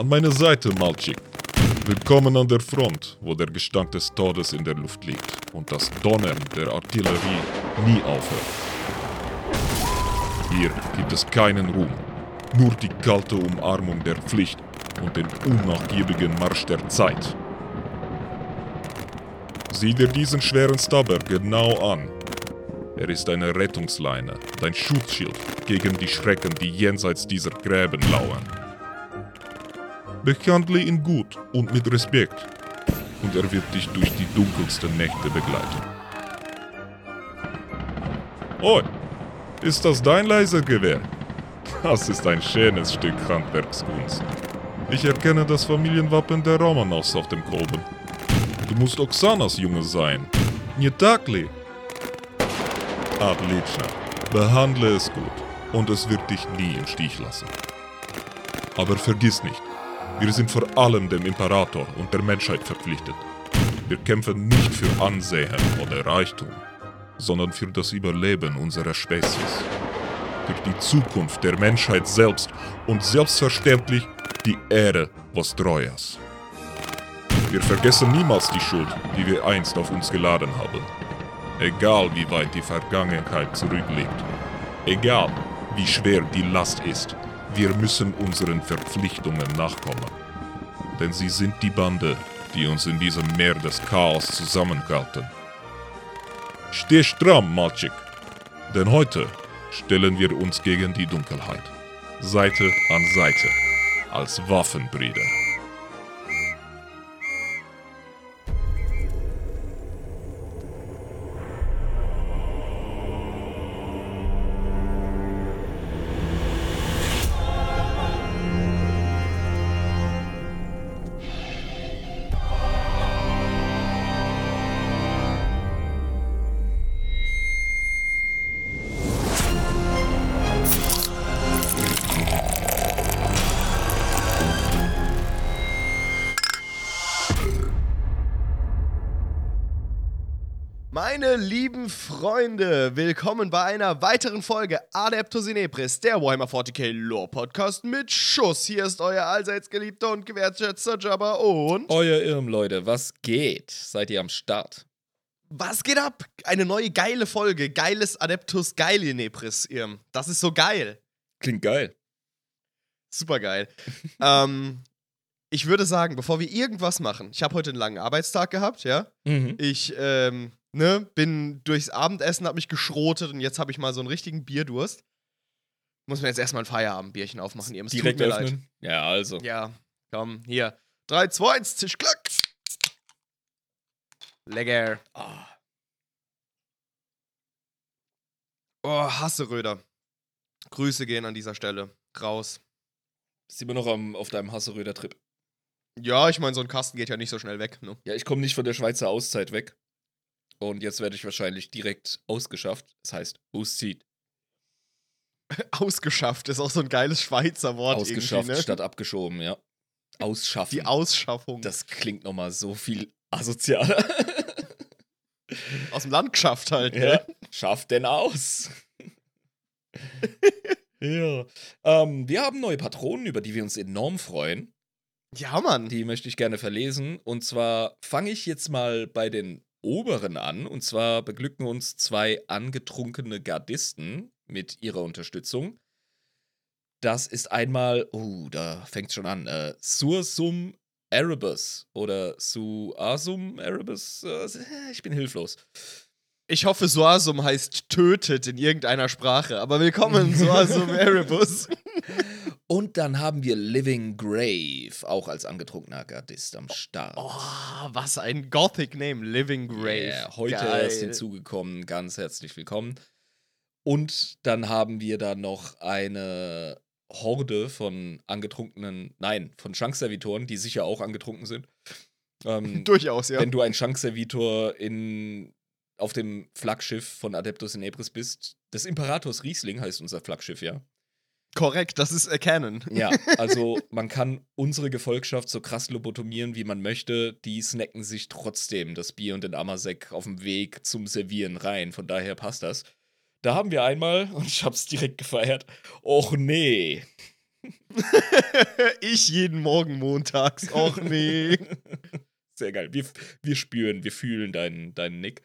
An meiner Seite, Malchik. Willkommen an der Front, wo der Gestank des Todes in der Luft liegt und das Donnern der Artillerie nie aufhört. Hier gibt es keinen Ruhm, nur die kalte Umarmung der Pflicht und den unnachgiebigen Marsch der Zeit. Sieh dir diesen schweren Stabber genau an. Er ist eine Rettungsleine, dein Schutzschild gegen die Schrecken, die jenseits dieser Gräben lauern. Behandle ihn gut und mit Respekt, und er wird dich durch die dunkelsten Nächte begleiten. Oi, ist das dein Lasergewehr? Das ist ein schönes Stück Handwerkskunst. Ich erkenne das Familienwappen der Romanows auf dem Kolben. Du musst Oksanas Junge sein. Nie tak behandle es gut und es wird dich nie im Stich lassen. Aber vergiss nicht, wir sind vor allem dem Imperator und der Menschheit verpflichtet. Wir kämpfen nicht für Ansehen oder Reichtum, sondern für das Überleben unserer Spezies. Für die Zukunft der Menschheit selbst und selbstverständlich die Ehre Vostrojas. Wir vergessen niemals die Schuld, die wir einst auf uns geladen haben. Egal wie weit die Vergangenheit zurückliegt. Egal wie schwer die Last ist. Wir müssen unseren Verpflichtungen nachkommen. Denn sie sind die Bande, die uns in diesem Meer des Chaos zusammenhalten. Steh stramm, Malchik. Denn heute stellen wir uns gegen die Dunkelheit. Seite an Seite. Als Waffenbrüder. Freunde, willkommen bei einer weiteren Folge Adeptus in Ebris, der Warhammer 40k Lore Podcast mit Schuss. Hier ist euer allseits geliebter und gewertschätzter Jabba und. Euer Irm, Leute, was geht? Seid ihr am Start? Was geht ab? Eine neue geile Folge. Geiles Adeptus Geil in Ebris, Irm. Das ist so geil. Klingt geil. Super geil. ähm, ich würde sagen, bevor wir irgendwas machen, ich habe heute einen langen Arbeitstag gehabt, ja. Mhm. Ich ähm, ne, bin durchs Abendessen, hab mich geschrotet und jetzt habe ich mal so einen richtigen Bierdurst. Muss mir jetzt erstmal ein Feierabendbierchen aufmachen. Ihr, tut Direkt mir leid. öffnen? Ja, also. Ja, komm, hier. 3, 2, 1, Tisch, klack. Lecker. Ah, Oh, hasse Röder. Grüße gehen an dieser Stelle. Raus. bist immer noch am, auf deinem Hasseröder-Trip. Ja, ich meine, so ein Kasten geht ja nicht so schnell weg. Ne? Ja, ich komme nicht von der Schweizer Auszeit weg. Und jetzt werde ich wahrscheinlich direkt ausgeschafft. Das heißt, auszieht. Ausgeschafft ist auch so ein geiles Schweizer Wort. Ausgeschafft ne? statt abgeschoben, ja. Ausschaffen. Die Ausschaffung. das klingt nochmal so viel asozialer. Aus dem Land geschafft halt. ja. Ne? Schafft denn aus. ja. Ähm, wir haben neue Patronen, über die wir uns enorm freuen. Ja, Mann. Die möchte ich gerne verlesen. Und zwar fange ich jetzt mal bei den oberen an. Und zwar beglücken uns zwei angetrunkene Gardisten mit ihrer Unterstützung. Das ist einmal, oh, da fängt schon an, äh, Sursum Erebus oder Suasum Erebus. Äh, ich bin hilflos. Ich hoffe, Soasum heißt tötet in irgendeiner Sprache. Aber willkommen, Soasum Erebus. Und dann haben wir Living Grave, auch als angetrunkener Gardist am Start. Oh, was ein Gothic Name, Living Grave. Yeah, heute Geil. erst hinzugekommen, ganz herzlich willkommen. Und dann haben wir da noch eine Horde von angetrunkenen, nein, von Schankservitoren, die sicher auch angetrunken sind. Ähm, Durchaus, ja. Wenn du ein Schankservitor in, auf dem Flaggschiff von Adeptus in Ebris bist, des Imperators Riesling heißt unser Flaggschiff, ja. Korrekt, das ist äh, Canon. Ja, also man kann unsere Gefolgschaft so krass lobotomieren, wie man möchte. Die snacken sich trotzdem das Bier und den Amasek auf dem Weg zum Servieren rein. Von daher passt das. Da haben wir einmal, und ich hab's direkt gefeiert, och nee, ich jeden Morgen montags. Och nee. Sehr geil. Wir, wir spüren, wir fühlen deinen, deinen Nick.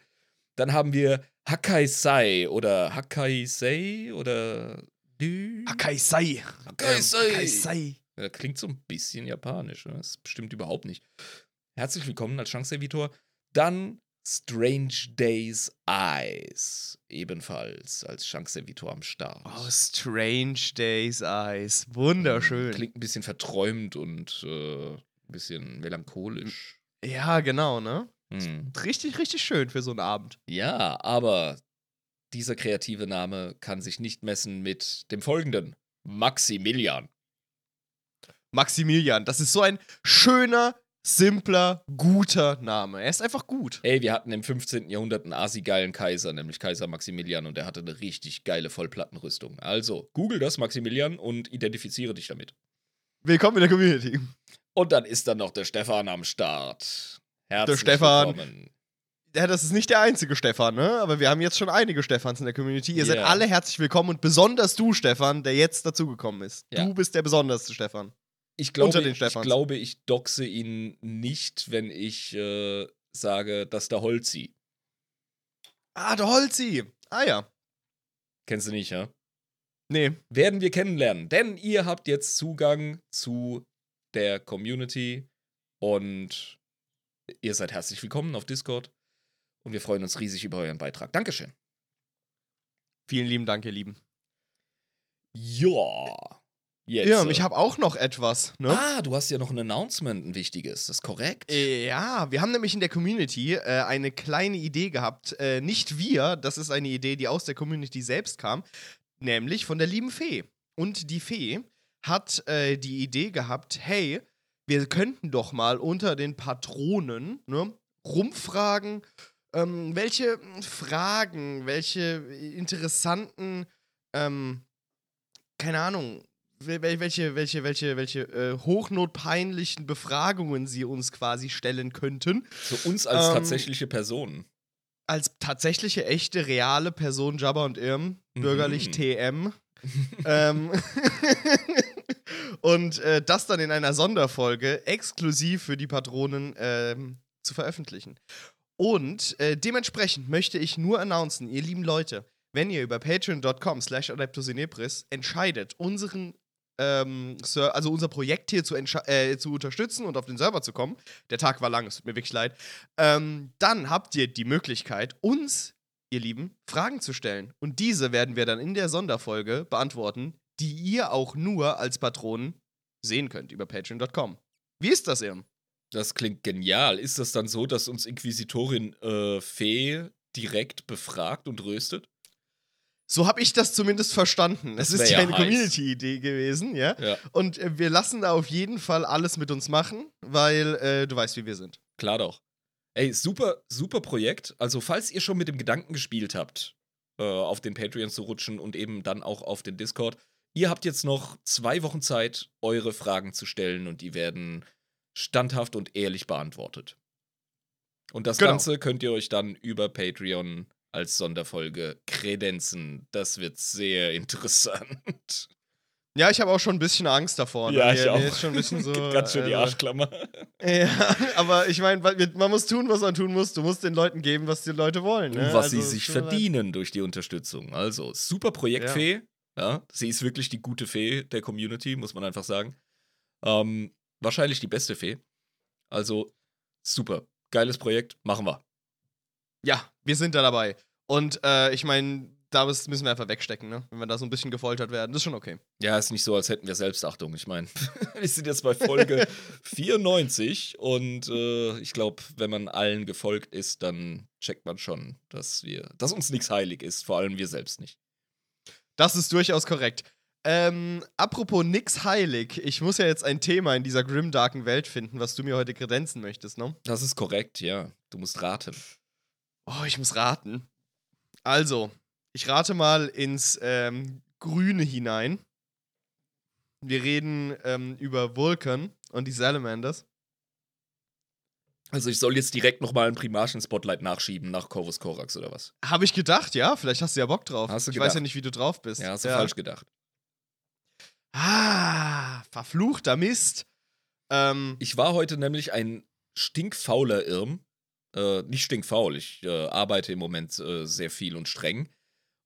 Dann haben wir Hakaisei oder Hakaisei oder Dü. Hakaisei. Hakaisei. Ähm, Hakaisei. Ja, klingt so ein bisschen japanisch. Ne? Das stimmt überhaupt nicht. Herzlich willkommen als Chance-Servitor. Dann Strange Days Eyes. Ebenfalls als Chance-Servitor am Start. Oh, Strange Days Eyes. Wunderschön. Klingt ein bisschen verträumt und äh, ein bisschen melancholisch. Ja, genau, ne? Hm. Richtig, richtig schön für so einen Abend. Ja, aber dieser kreative Name kann sich nicht messen mit dem folgenden. Maximilian. Maximilian, das ist so ein schöner, simpler, guter Name. Er ist einfach gut. Ey, wir hatten im 15. Jahrhundert einen asi-geilen Kaiser, nämlich Kaiser Maximilian, und der hatte eine richtig geile Vollplattenrüstung. Also, google das, Maximilian, und identifiziere dich damit. Willkommen in der Community. Und dann ist dann noch der Stefan am Start. Herzlich Stefan. willkommen. Ja, das ist nicht der einzige Stefan, ne? Aber wir haben jetzt schon einige Stefans in der Community. Ihr seid Ja. alle herzlich willkommen und besonders du, Stefan, der jetzt dazugekommen ist. Ja. Du bist der besonderste Stefan. Ich glaube, Unter den ich Stefans. glaube, ich doxe ihn nicht, wenn ich äh, sage, dass der Holzi. Ah, der Holzi. Ah ja. Kennst du nicht, ja? Nee. werden wir kennenlernen. Denn ihr habt jetzt Zugang zu der Community und ihr seid herzlich willkommen auf Discord. Und wir freuen uns riesig über euren Beitrag. Dankeschön. Vielen lieben Dank, ihr Lieben. Ja. Jetzt. Ja, äh, ich habe auch noch etwas, ne? Ah, du hast ja noch ein Announcement, ein wichtiges. Das ist korrekt. Ja, wir haben nämlich in der Community äh, eine kleine Idee gehabt. Äh, nicht wir, das ist eine Idee, die aus der Community selbst kam, nämlich von der lieben Fee. Und die Fee hat äh, die Idee gehabt, hey, wir könnten doch mal unter den Patronen ne, rumfragen, ähm, welche Fragen, welche interessanten, ähm, keine Ahnung, wel- wel- welche, welche, welche, welche äh, hochnotpeinlichen Befragungen sie uns quasi stellen könnten. Für uns als Ähm, tatsächliche Personen. Als tatsächliche, echte, reale Person Jabba und Irm, bürgerlich Mhm. TM. ähm, und äh, das dann in einer Sonderfolge exklusiv für die Patronen ähm, zu veröffentlichen. Und äh, dementsprechend möchte ich nur announcen, ihr lieben Leute, wenn ihr über patreon.com slash adeptusinepris entscheidet, unseren ähm, also unser Projekt hier zu, äh, zu unterstützen und auf den Server zu kommen, der Tag war lang, es tut mir wirklich leid, ähm, dann habt ihr die Möglichkeit, uns, ihr Lieben, Fragen zu stellen. Und diese werden wir dann in der Sonderfolge beantworten, die ihr auch nur als Patronen sehen könnt über patreon.com. Wie ist das, Irm? Das klingt genial. Ist das dann so, dass uns Inquisitorin äh, Fee direkt befragt und röstet? So habe ich das zumindest verstanden. Das Es ist ja eine. Community-Idee gewesen, ja. Ja, Und äh, wir lassen da auf jeden Fall alles mit uns machen, weil äh, du weißt, wie wir sind. klar doch. Ey, super, super Projekt. Also, falls ihr schon mit dem Gedanken gespielt habt, äh, auf den Patreon zu rutschen und eben dann auch auf den Discord, ihr habt jetzt noch zwei Wochen Zeit, eure Fragen zu stellen und die werden standhaft und ehrlich beantwortet. Und das Genau. Ganze könnt ihr euch dann über Patreon als Sonderfolge kredenzen. Das wird sehr interessant. Ja, ich habe auch schon ein bisschen Angst davor. ne? Ja, Mir- ich mir auch. Ist schon ein bisschen so, Ganz schön die also- Arschklammer. Ja, aber ich meine, man muss tun, was man tun muss. Du musst den Leuten geben, was die Leute wollen. Ne? Und was Also, sie sich mir verdienen durch die Unterstützung. Also, super Projektfee. Ja. sie ist wirklich die gute Fee der Community, muss man einfach sagen. Ähm, wahrscheinlich die beste Fee. Also, super. Geiles Projekt, machen wir. Ja, wir sind da dabei. Und äh, ich meine, da müssen wir einfach wegstecken, ne? Wenn wir da so ein bisschen gefoltert werden. Das ist schon okay. Ja, ist nicht so, als hätten wir Selbstachtung. Ich meine, wir sind jetzt bei Folge 94 und äh, ich glaube, wenn man allen gefolgt ist, dann checkt man schon, dass wir, dass uns nichts heilig ist, vor allem wir selbst nicht. Das ist durchaus korrekt. Ähm, apropos nix heilig, ich muss ja jetzt ein Thema in dieser grimdarken Welt finden, was du mir heute kredenzen möchtest, ne? Das ist korrekt, ja. Du musst raten. Oh, ich muss raten. Also, ich rate mal ins ähm, Grüne hinein. Wir reden ähm, über Vulcan und die Salamanders. Also ich soll jetzt direkt nochmal einen Primarchen-Spotlight nachschieben nach Corvus Corax oder was? Habe ich gedacht, ja, vielleicht hast du ja Bock drauf. Hast du ich weiß ja gedacht. nicht, wie du drauf bist. Ja, hast du falsch gedacht. Ah, verfluchter Mist. Ähm, Ich war heute nämlich ein stinkfauler Irm. Äh, nicht stinkfaul, ich äh, arbeite im Moment äh, sehr viel und streng.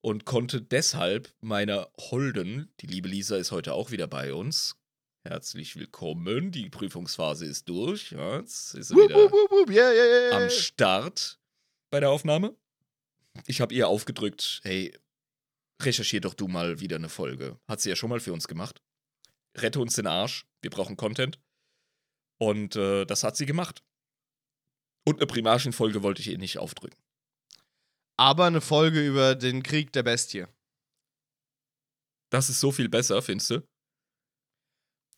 Und konnte deshalb meiner Holden, die liebe Lisa ist heute auch wieder bei uns. Herzlich willkommen, die Prüfungsphase ist durch. Ja, jetzt ist sie wup, wieder wup, wup, yeah, yeah, yeah. am Start bei der Aufnahme. Ich habe ihr aufgedrückt, hey, recherchier doch du mal wieder eine Folge. Hat sie ja schon mal für uns gemacht. Rette uns den Arsch, wir brauchen Content. Und äh, das hat sie gemacht. Und eine Primarchen-Folge wollte ich ihr nicht aufdrücken. Aber eine Folge über den Krieg der Bestie. Das ist so viel besser, findest du?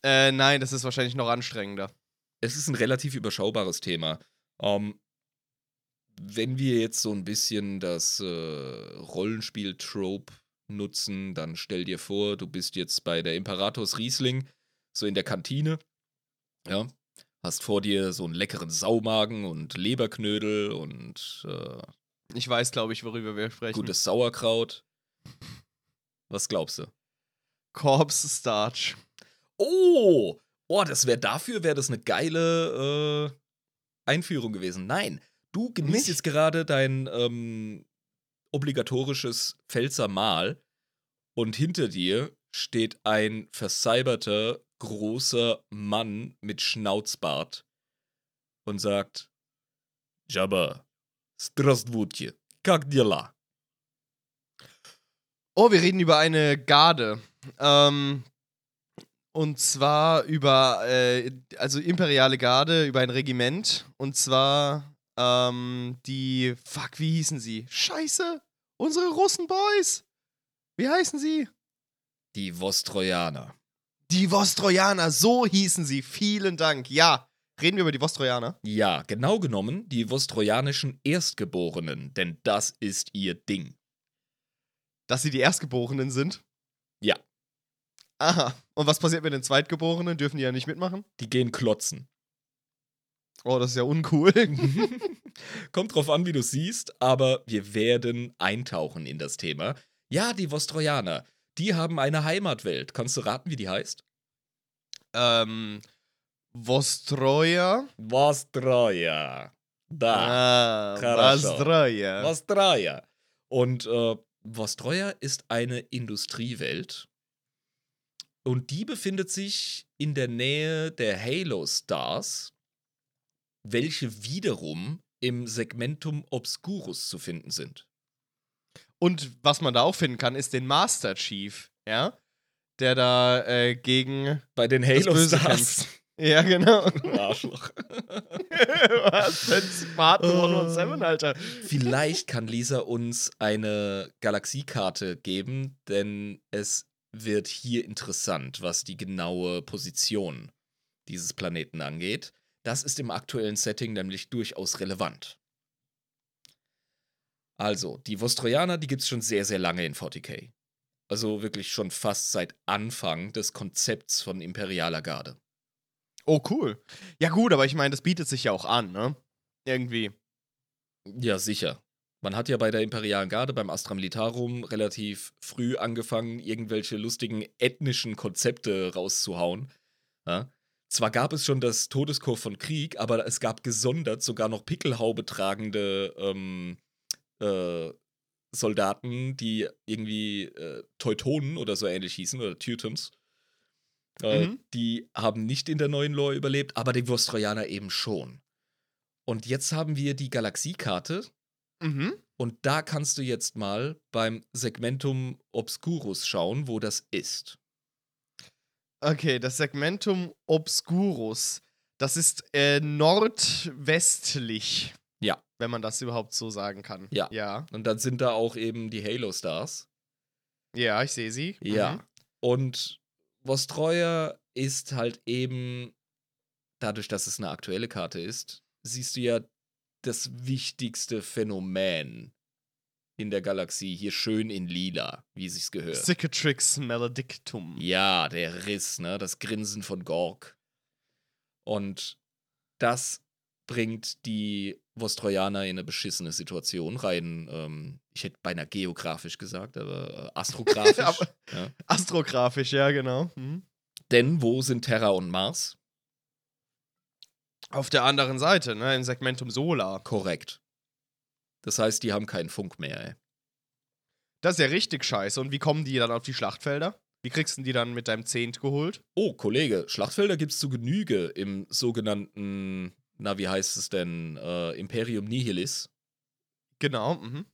Äh, nein, das ist wahrscheinlich noch anstrengender. Es ist ein relativ überschaubares Thema. Ähm, wenn wir jetzt so ein bisschen das äh, Rollenspiel-Trope nutzen, dann stell dir vor, du bist jetzt bei der Imperators Riesling, so in der Kantine. Ja. Hast vor dir so einen leckeren Saumagen und Leberknödel und äh, Ich weiß, glaube ich, worüber wir sprechen. gutes Sauerkraut. Was glaubst du? Corpse Starch. Oh! Oh, das wäre dafür, wäre das eine geile äh, Einführung gewesen. Nein, du genießt Nicht? jetzt gerade dein ähm, obligatorisches Pfälzer Mahl und hinter dir steht ein versalberter, großer Mann mit Schnauzbart und sagt: Jabba, Strastvutje, как дела? Oh, wir reden über eine Garde. Ähm, und zwar über, äh, also imperiale Garde, über ein Regiment. Und zwar ähm, die, fuck, wie hießen sie? Scheiße, unsere Russenboys. Wie heißen sie? Die Vostrojaner. Die Vostrojaner, so hießen sie. Vielen Dank. Ja, reden wir über die Vostrojaner. Ja, genau genommen die Vostrojanischen Erstgeborenen, denn das ist ihr Ding. Dass sie die Erstgeborenen sind. Ja. Aha. Und was passiert mit den Zweitgeborenen? Dürfen die ja nicht mitmachen? Die gehen klotzen. Oh, das ist ja uncool. Kommt drauf an, wie du siehst, aber wir werden eintauchen in das Thema. Ja, die Vostrojaner, die haben eine Heimatwelt. Kannst du raten, wie die heißt? Ähm, Vostroja. Vostroja. Da. Ah, Vostroja. Vostroja. Und äh, Vostroja ist eine Industriewelt. Und die befindet sich in der Nähe der Halo Stars welche wiederum im Segmentum Obscurus zu finden sind. Und was man da auch finden kann, ist den Master Chief, ja? Der da äh, gegen. Bei den Halo Stars. Ja, genau. Arschloch. was denn? Spartan 117, Alter. Vielleicht kann Lisa uns eine Galaxiekarte geben, denn es wird hier interessant, was die genaue Position dieses Planeten angeht. Das ist im aktuellen Setting nämlich durchaus relevant. Also, die Vostrojaner, die gibt es schon sehr, sehr lange in 40k. Also wirklich schon fast seit Anfang des Konzepts von imperialer Garde. Oh, cool. Ja, gut, aber ich meine, das bietet sich ja auch an, ne? Irgendwie. Ja, sicher. Man hat ja bei der Imperialen Garde, beim Astra Militarum, relativ früh angefangen, irgendwelche lustigen ethnischen Konzepte rauszuhauen. Ja? Zwar gab es schon das Todeskorps von Krieg, aber es gab gesondert sogar noch Pickelhaube tragende ähm, äh, Soldaten, die irgendwie äh, Teutonen oder so ähnlich hießen, oder Teutons. Äh, Mhm. Die haben nicht in der neuen Lore überlebt, aber die Vostrojaner eben schon. Und jetzt haben wir die Galaxiekarte, Mhm. und da kannst du jetzt mal beim Segmentum Obscurus schauen, wo das ist. Okay, das Segmentum Obscurus. Das ist äh, nordwestlich. Ja. Wenn man das überhaupt so sagen kann. Ja. Ja, Und dann sind da auch eben die Halo Stars. ja ich sehe sie. Ja. Mhm. Und Vostroya ist halt eben, dadurch, dass es eine aktuelle Karte ist, siehst du ja das wichtigste Phänomen in der Galaxie hier schön in lila, wie sich's gehört. Cicatrix Maledictum. Ja, der Riss, ne? Das Grinsen von Gorg. Und das bringt die Vostrojaner in eine beschissene Situation, rein ähm, ich hätte beinahe geografisch gesagt, aber äh, astrografisch. Aber- ja. Astrografisch, ja, genau. Mhm. Denn wo sind Terra und Mars? Auf der anderen Seite, ne, im Segmentum Solar. Korrekt. Das heißt, die haben keinen Funk mehr, ey. Das ist ja richtig scheiße. Und wie kommen die dann auf die Schlachtfelder? Wie kriegst du die dann mit deinem Zehnt geholt? Oh, Kollege, Schlachtfelder gibt es zu Genüge im sogenannten, na, wie heißt es denn, äh, Imperium Nihilis. Genau, mhm.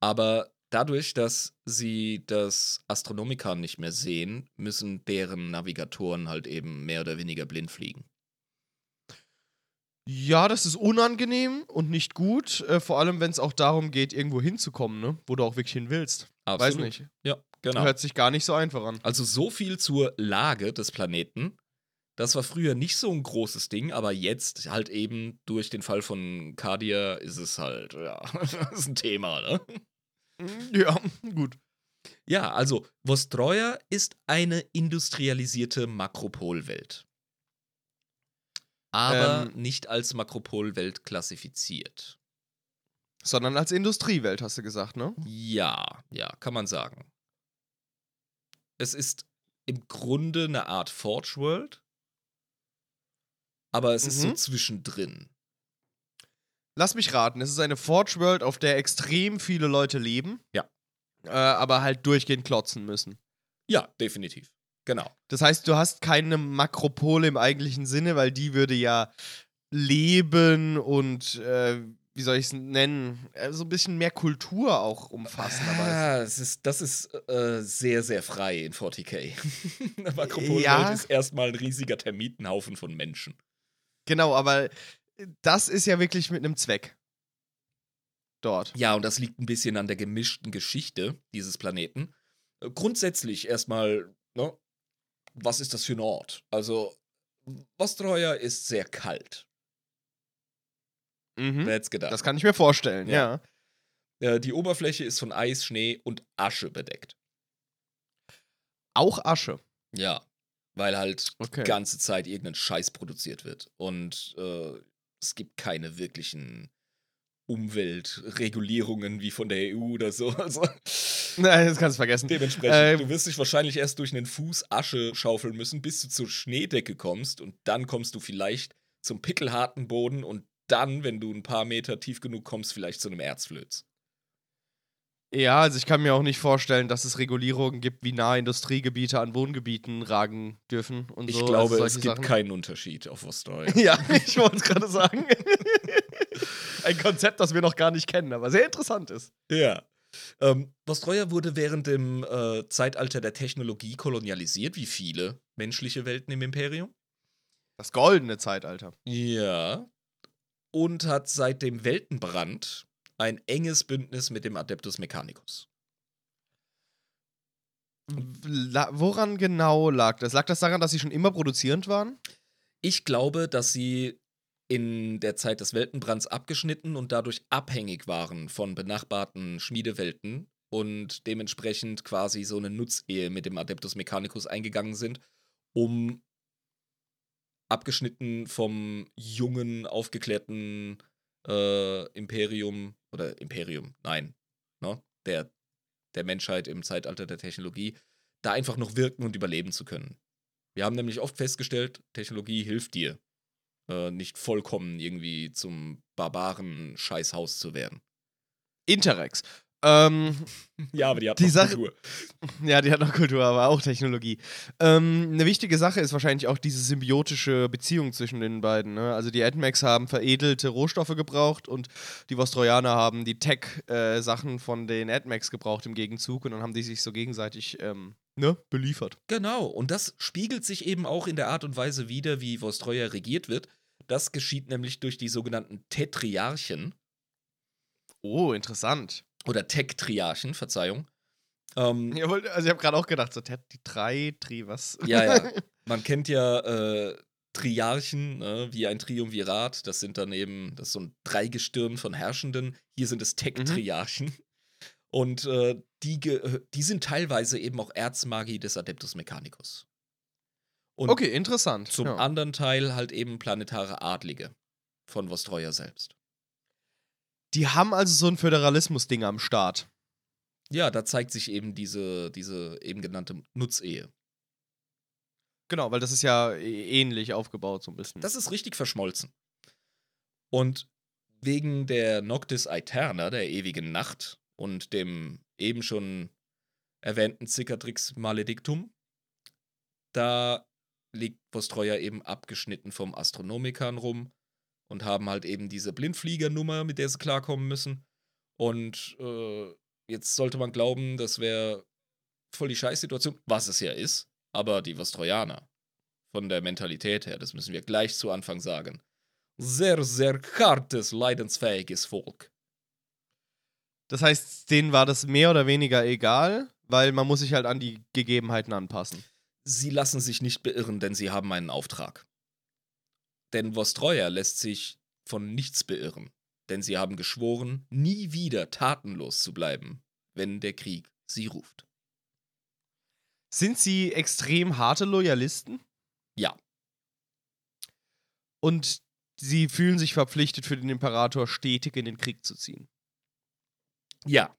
Aber dadurch, dass sie das Astronomikon nicht mehr sehen, müssen deren Navigatoren halt eben mehr oder weniger blind fliegen. Ja, das ist unangenehm und nicht gut. Äh, vor allem, wenn es auch darum geht, irgendwo hinzukommen, ne? Wo du auch wirklich hin willst. Weiß nicht. Ja, genau. Hört sich gar nicht so einfach an. Also so viel zur Lage des Planeten. Das war früher nicht so ein großes Ding, aber jetzt halt eben durch den Fall von Cardia ist es halt, ja, das ist ein Thema, ne? Ja, gut. Ja, also Vostroja ist eine industrialisierte Makropolwelt. Aber Ähm. nicht als Makropolwelt klassifiziert. Sondern als Industriewelt, hast du gesagt, ne? Ja, ja, kann man sagen. Es ist im Grunde eine Art Forge World, aber es ist so Mhm. zwischendrin. Lass mich raten, es ist eine Forge World, auf der extrem viele Leute leben. Ja. Äh, aber halt durchgehend klotzen müssen. Ja, definitiv. Genau. Das heißt, du hast keine Makropole im eigentlichen Sinne, weil die würde ja leben und, äh, wie soll ich es nennen, äh, so ein bisschen mehr Kultur auch umfassen. Aber Ah, das ist, das ist äh, sehr, sehr frei in 40k. Eine Makropolwelt Ja. ist erstmal ein riesiger Termitenhaufen von Menschen. genau, aber das ist ja wirklich mit einem Zweck. Dort. Ja, und das liegt ein bisschen an der gemischten Geschichte dieses Planeten. Äh, Grundsätzlich erstmal, ne, was ist das für ein Ort? Also, Vostroja ist sehr kalt. Mhm. Wer hätte gedacht? Das kann ich mir vorstellen, Ja. ja. Äh, die Oberfläche ist von Eis, Schnee und Asche bedeckt. Auch Asche. Ja, weil halt Okay. die ganze Zeit irgendein Scheiß produziert wird. Und äh, es gibt keine wirklichen Umweltregulierungen wie von der EU oder so. Also, Nein, das kannst du vergessen. dementsprechend, Ähm. du wirst dich wahrscheinlich erst durch einen Fuß Asche schaufeln müssen, bis du zur Schneedecke kommst. Und dann kommst du vielleicht zum pickelharten Boden und dann, wenn du ein paar Meter tief genug kommst, vielleicht zu einem Erzflöz. Ja, also ich kann mir auch nicht vorstellen, dass es Regulierungen gibt, wie nahe Industriegebiete an Wohngebieten ragen dürfen und Ich so. glaube, also es gibt Sachen. keinen Unterschied auf Vostroja. Ja, ich wollte es gerade sagen. Ein Konzept, das wir noch gar nicht kennen, aber sehr interessant ist. Ja. Ähm, Vostroja wurde während dem äh, Zeitalter der Technologie kolonialisiert, wie viele menschliche Welten im Imperium. Das goldene Zeitalter. Ja. Und hat seit dem Weltenbrand ein enges Bündnis mit dem Adeptus Mechanicus. La woran genau lag das? Lag das daran, dass sie schon immer produzierend waren? Ich glaube, dass sie in der Zeit des Weltenbrands abgeschnitten und dadurch abhängig waren von benachbarten Schmiedewelten und dementsprechend quasi so eine Nutzehe mit dem Adeptus Mechanicus eingegangen sind, um abgeschnitten vom jungen, aufgeklärten äh, Imperium oder Imperium, nein, ne, der, der Menschheit im Zeitalter der Technologie, da einfach noch wirken und überleben zu können. Wir haben nämlich oft festgestellt, Technologie hilft dir, äh, nicht vollkommen irgendwie zum barbaren Scheißhaus zu werden. Interrex. Ähm, Ja, aber die hat Die noch Sache- Kultur. ja, die hat noch Kultur, aber auch Technologie. Ähm, eine wichtige Sache ist wahrscheinlich auch diese symbiotische Beziehung zwischen den beiden. Ne? Also die AdMax haben veredelte Rohstoffe gebraucht und die Vostrojaner haben die Tech-Sachen von den AdMax gebraucht im Gegenzug und dann haben die sich so gegenseitig ähm, ne, beliefert. Genau, und das spiegelt sich eben auch in der Art und Weise wider, wie Vostroja regiert wird. Das geschieht nämlich durch die sogenannten Tetriarchen Oh, interessant. oder Tektriarchen, Verzeihung. Ähm, Jawohl, also ich habe gerade auch gedacht, so Ted, die drei, Tri, was? Ja, ja. Man kennt ja äh, Triarchen, ne, wie ein Triumvirat. Das sind dann eben, das ist so ein Dreigestirn von Herrschenden. Hier sind es Tech-Triarchen. Und äh, die, die sind teilweise eben auch Erzmagi des Adeptus Mechanicus. Und Okay, interessant. zum ja. anderen Teil halt eben planetare Adlige von Vostroja selbst. Die haben also so ein Föderalismus-Ding am Start. Ja, da zeigt sich eben diese, diese eben genannte Nutzehe. Genau, weil das ist ja ä- ähnlich aufgebaut, so ein bisschen. Das ist richtig verschmolzen. Und wegen der Noctis Aeterna, der ewigen Nacht, und dem eben schon erwähnten Cicatrix Maledictum, da liegt Vostroya eben abgeschnitten vom Astronomikern rum und haben halt eben diese Blindfliegernummer, mit der sie klarkommen müssen. Und äh, jetzt sollte man glauben, das wäre voll die Scheißsituation, was es ja ist. Aber die Vostrojaner, von der Mentalität her, das müssen wir gleich zu Anfang sagen, sehr, sehr hartes, leidensfähiges Volk. das heißt, denen war das mehr oder weniger egal, weil man muss sich halt an die Gegebenheiten anpassen. Sie lassen sich nicht beirren, denn sie haben einen Auftrag. Denn Vostroja lässt sich von nichts beirren, denn sie haben geschworen, nie wieder tatenlos zu bleiben, wenn der Krieg sie ruft. Sind sie extrem harte Loyalisten? Ja. Und sie fühlen sich verpflichtet, für den Imperator stetig in den Krieg zu ziehen. Ja.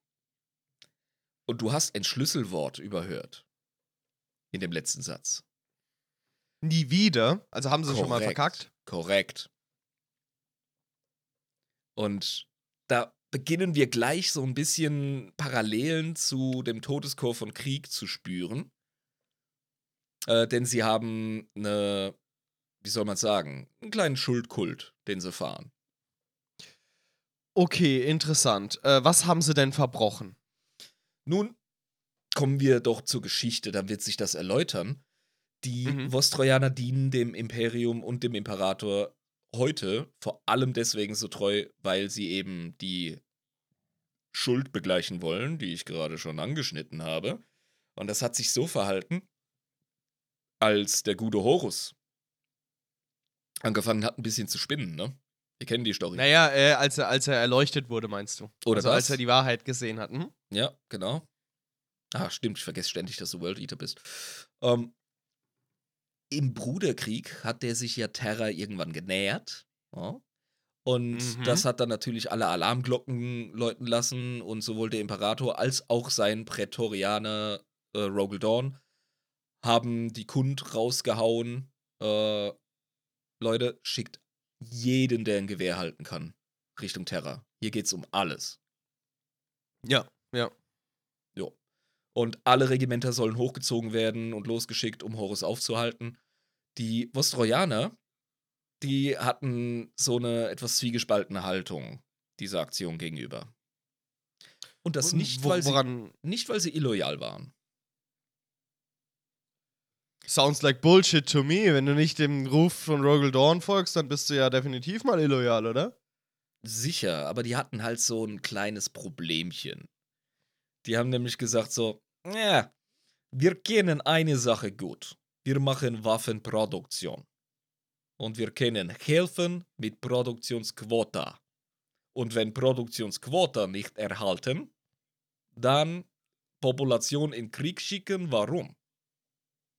Und du hast ein Schlüsselwort überhört. In dem letzten Satz. Nie wieder. Also haben sie schon mal Korrekt. verkackt. Korrekt. Und da beginnen wir gleich so ein bisschen Parallelen zu dem Todeschor von Krieg zu spüren. Äh, denn sie haben eine, wie soll man sagen, einen kleinen Schuldkult, den sie fahren. Okay, interessant. Äh, was haben sie denn verbrochen? Nun kommen wir doch zur Geschichte, dann wird sich das erläutern. Die Mhm. Vostrojaner dienen dem Imperium und dem Imperator heute vor allem deswegen so treu, weil sie eben die Schuld begleichen wollen, die ich gerade schon angeschnitten habe. Und das hat sich so verhalten, als der gute Horus angefangen hat, ein bisschen zu spinnen, ne? Wir kennen die Story. Naja, äh, als, er, als er erleuchtet wurde, meinst du? Oder also, das? als er die Wahrheit gesehen hat. Mhm. Ja, genau. Ah, stimmt, ich vergesse ständig, dass du World Eater bist. Ähm, Im Bruderkrieg hat der sich ja Terra irgendwann genähert. Ja? Und Mhm. das hat dann natürlich alle Alarmglocken läuten lassen und sowohl der Imperator als auch sein Prätorianer äh, Rogel Dawn haben die Kund rausgehauen. Äh, Leute, schickt jeden, der ein Gewehr halten kann, Richtung Terra. Hier geht's um alles. Ja, ja. Und alle Regimenter sollen hochgezogen werden und losgeschickt, um Horus aufzuhalten. Die Vostrojaner, die hatten so eine etwas zwiegespaltene Haltung dieser Aktion gegenüber. Und das nicht, weil sie, nicht, weil sie illoyal waren. sounds like bullshit to me. Wenn du nicht dem Ruf von Rogel Dawn folgst, dann bist du ja definitiv mal illoyal, oder? Sicher, aber die hatten halt so ein kleines Problemchen. Die haben nämlich gesagt so, ja, wir kennen eine Sache gut. Wir machen Waffenproduktion. Und wir können helfen mit Produktionsquota. Und wenn Produktionsquota nicht erhalten, dann Population in Krieg schicken, warum?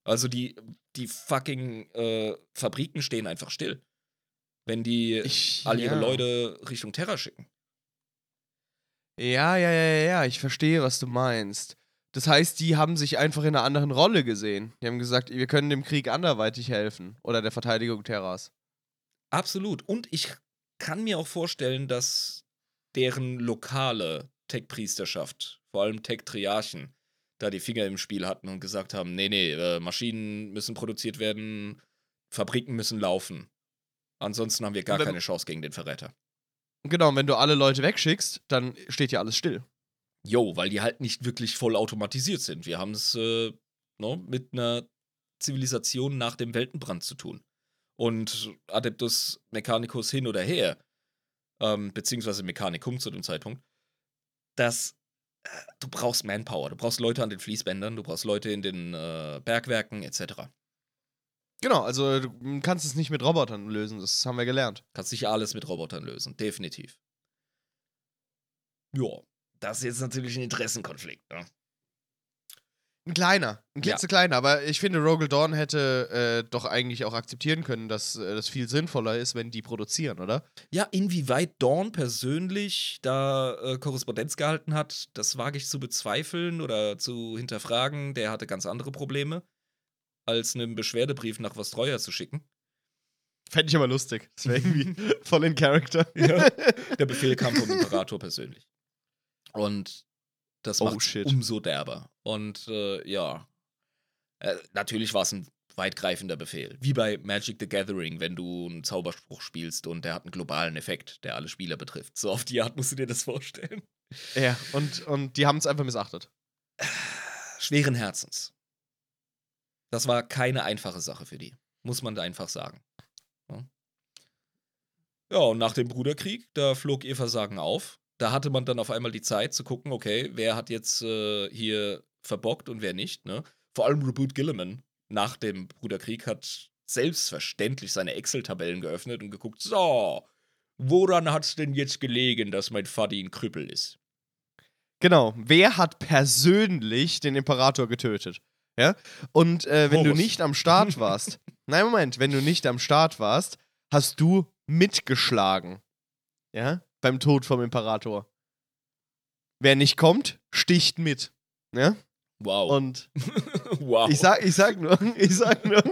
Also die, die fucking äh, Fabriken stehen einfach still. Wenn die Ich, all ihre ja. Leute Richtung Terra schicken. Ja, ja, ja, ja, ja, ich verstehe, was du meinst. Das heißt, die haben sich einfach in einer anderen Rolle gesehen. Die haben gesagt, wir können dem Krieg anderweitig helfen. Oder der Verteidigung Terras. Absolut. Und ich kann mir auch vorstellen, dass deren lokale Tech-Priesterschaft, vor allem Tech-Triarchen, da die Finger im Spiel hatten und gesagt haben, nee, nee, äh, Maschinen müssen produziert werden, Fabriken müssen laufen. Ansonsten haben wir gar keine Chance gegen den Verräter. Genau, und wenn du alle Leute wegschickst, dann steht ja alles still. Jo, weil die halt nicht wirklich voll automatisiert sind. Wir haben es äh, no, mit einer Zivilisation nach dem Weltenbrand zu tun. Und Adeptus Mechanicus hin oder her, ähm, beziehungsweise Mechanicum zu dem Zeitpunkt, dass äh, du brauchst Manpower, du brauchst Leute an den Fließbändern, du brauchst Leute in den äh, Bergwerken etc. Genau, also du kannst es nicht mit Robotern lösen, das haben wir gelernt. Kannst nicht alles mit Robotern lösen, definitiv. Ja, das ist jetzt natürlich ein Interessenkonflikt. Ne? Ein kleiner, ein Ja. klitzekleiner, aber ich finde, Rogel Dawn hätte äh, doch eigentlich auch akzeptieren können, dass äh, das viel sinnvoller ist, wenn die produzieren, oder? Ja, inwieweit Dawn persönlich da äh, Korrespondenz gehalten hat, das wage ich zu bezweifeln oder zu hinterfragen. Der hatte ganz andere Probleme, als einen Beschwerdebrief nach Vostreuer zu schicken. Fände ich aber lustig. Das wäre irgendwie voll in Character. Ja. Der Befehl kam vom Imperator persönlich. Und das Oh, macht shit. umso derber. Und äh, ja, äh, natürlich war es ein weitgreifender Befehl. Wie bei Magic the Gathering, wenn du einen Zauberspruch spielst und der hat einen globalen Effekt, der alle Spieler betrifft. So auf die Art musst du dir das vorstellen. Ja, und, und die haben es einfach missachtet. Schweren Herzens. Das war keine einfache Sache für die. Muss man einfach sagen. Ja, ja und nach dem Bruderkrieg, da flog ihr Versagen auf. Da hatte man dann auf einmal die Zeit zu gucken, okay, wer hat jetzt äh, hier verbockt und wer nicht, ne? Vor allem Reboot Gilliman nach dem Bruderkrieg hat selbstverständlich seine Excel-Tabellen geöffnet und geguckt, so, woran hat's denn jetzt gelegen, dass mein Vati ein Krüppel ist? Genau. Wer hat persönlich den Imperator getötet? Ja? Und äh, wenn du Horus. nicht am Start warst, nein, Moment, wenn du nicht am Start warst, hast du mitgeschlagen. Ja? Beim Tod vom Imperator. Wer nicht kommt, sticht mit. Ja? Wow. Und wow. ich sag, ich sag nur, ich sag nur,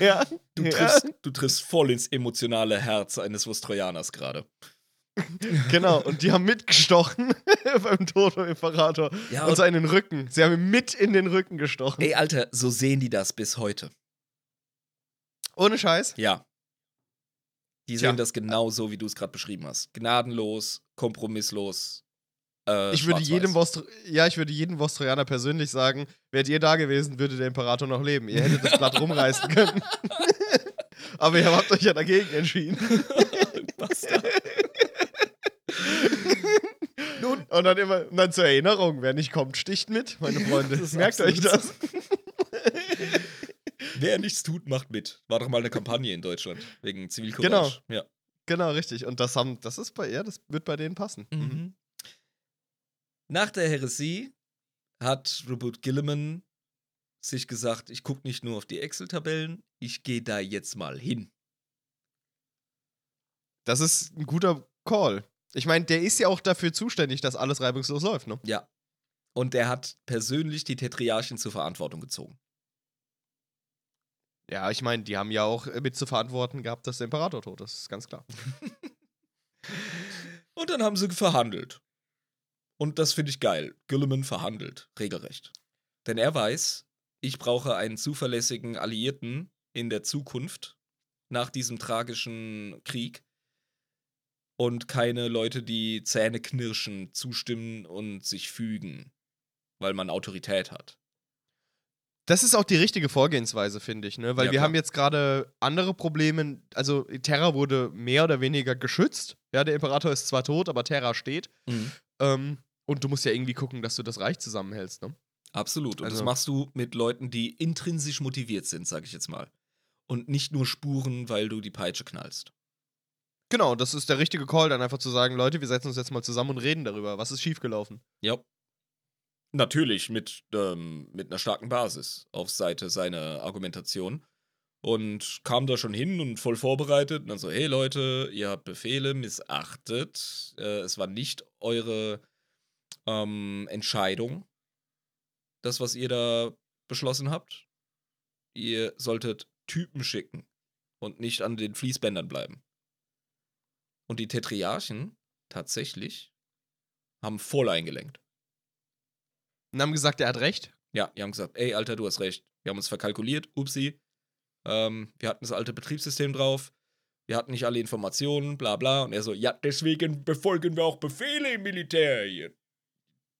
ja. Du ja. triffst, du triffst voll ins emotionale Herz eines Vostrojaners gerade. Genau, und die haben mitgestochen beim Tod vom Imperator. Ja, und und- zwar in den Rücken. Sie haben ihm mit in den Rücken gestochen. Ey, Alter, so sehen die das bis heute. Ohne Scheiß. Ja. Die sehen das genau so, wie du es gerade beschrieben hast. Gnadenlos, kompromisslos. Äh, Ich würde jedem Vostro ja, ich würde jedem Vostrojaner persönlich sagen, wärt ihr da gewesen, würde der Imperator noch leben. Ihr hättet das Blatt rumreißen können. Aber ihr habt euch ja dagegen entschieden. Bastard. Nun, und dann immer, und dann zur Erinnerung, wer nicht kommt, sticht mit, meine Freunde. Das Merkt euch das. Wer nichts tut, macht mit. War doch mal eine Kampagne in Deutschland. Wegen Zivilcourage. Ja. Genau, richtig. Und das haben, das ist bei, ja, das wird bei denen passen. Mhm. Mhm. Nach der Heresie hat Robert Gilliman sich gesagt, ich gucke nicht nur auf die Excel-Tabellen, ich gehe da jetzt mal hin. Das ist ein guter Call. Ich meine, der ist ja auch dafür zuständig, dass alles reibungslos läuft, ne? Ja. Und er hat persönlich die Tetriarchen zur Verantwortung gezogen. Ja, ich meine, die haben ja auch äh, mit zu verantworten gehabt, dass der Imperator tot ist ganz klar. Und dann haben sie verhandelt. Und das finde ich geil. Gilliman verhandelt, regelrecht. Denn er weiß, ich brauche einen zuverlässigen Alliierten in der Zukunft nach diesem tragischen Krieg und keine Leute, die Zähne knirschen, zustimmen und sich fügen, weil man Autorität hat. Das ist auch die richtige Vorgehensweise, finde ich, ne? Weil Ja, wir klar. haben jetzt gerade andere Probleme. Also, Terra wurde mehr oder weniger geschützt. Ja, der Imperator ist zwar tot, aber Terra steht. Ähm, und du musst ja irgendwie gucken, dass du das Reich zusammenhältst, ne? Absolut. Und das Also- machst du mit Leuten, die intrinsisch motiviert sind, sag ich jetzt mal. Und nicht nur spuren, weil du die Peitsche knallst. Genau, das ist der richtige Call, dann einfach zu sagen: Leute, wir setzen uns jetzt mal zusammen und reden darüber. Was ist schiefgelaufen? Ja. Natürlich mit, ähm, mit einer starken Basis auf Seite seiner Argumentation. Und kam da schon hin und voll vorbereitet. Und dann so, hey Leute, ihr habt Befehle missachtet. Äh, es war nicht eure ähm, Entscheidung, das, was ihr da beschlossen habt. Ihr solltet Typen schicken und nicht an den Fließbändern bleiben. Und die Tetriarchen tatsächlich haben voll eingelenkt. Und haben gesagt, er hat recht. Ja, die haben gesagt, ey, Alter, du hast recht. Wir haben uns verkalkuliert, upsi. Ähm, wir hatten das alte Betriebssystem drauf. Wir hatten nicht alle Informationen, bla bla. Und er so, ja, deswegen befolgen wir auch Befehle im Militär, ihr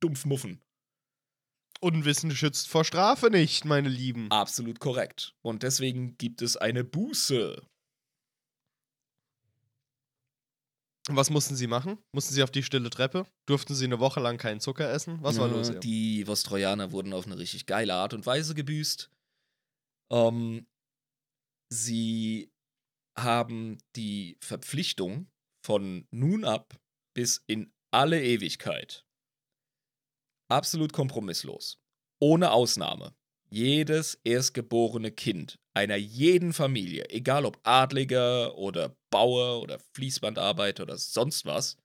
Dumpfmuffen. Unwissen schützt vor Strafe nicht, meine Lieben. Absolut korrekt. Und deswegen gibt es eine Buße. Und Was mussten sie machen? Mussten sie auf die stille Treppe? Durften sie eine Woche lang keinen Zucker essen? Was war Ja, los hier? Die Vostrojaner wurden auf eine richtig geile Art und Weise gebüßt. Ähm, sie haben die Verpflichtung von nun ab bis in alle Ewigkeit absolut kompromisslos ohne Ausnahme, jedes erstgeborene Kind einer jeden Familie, egal ob Adliger oder Bauer oder Fließbandarbeiter oder sonst was,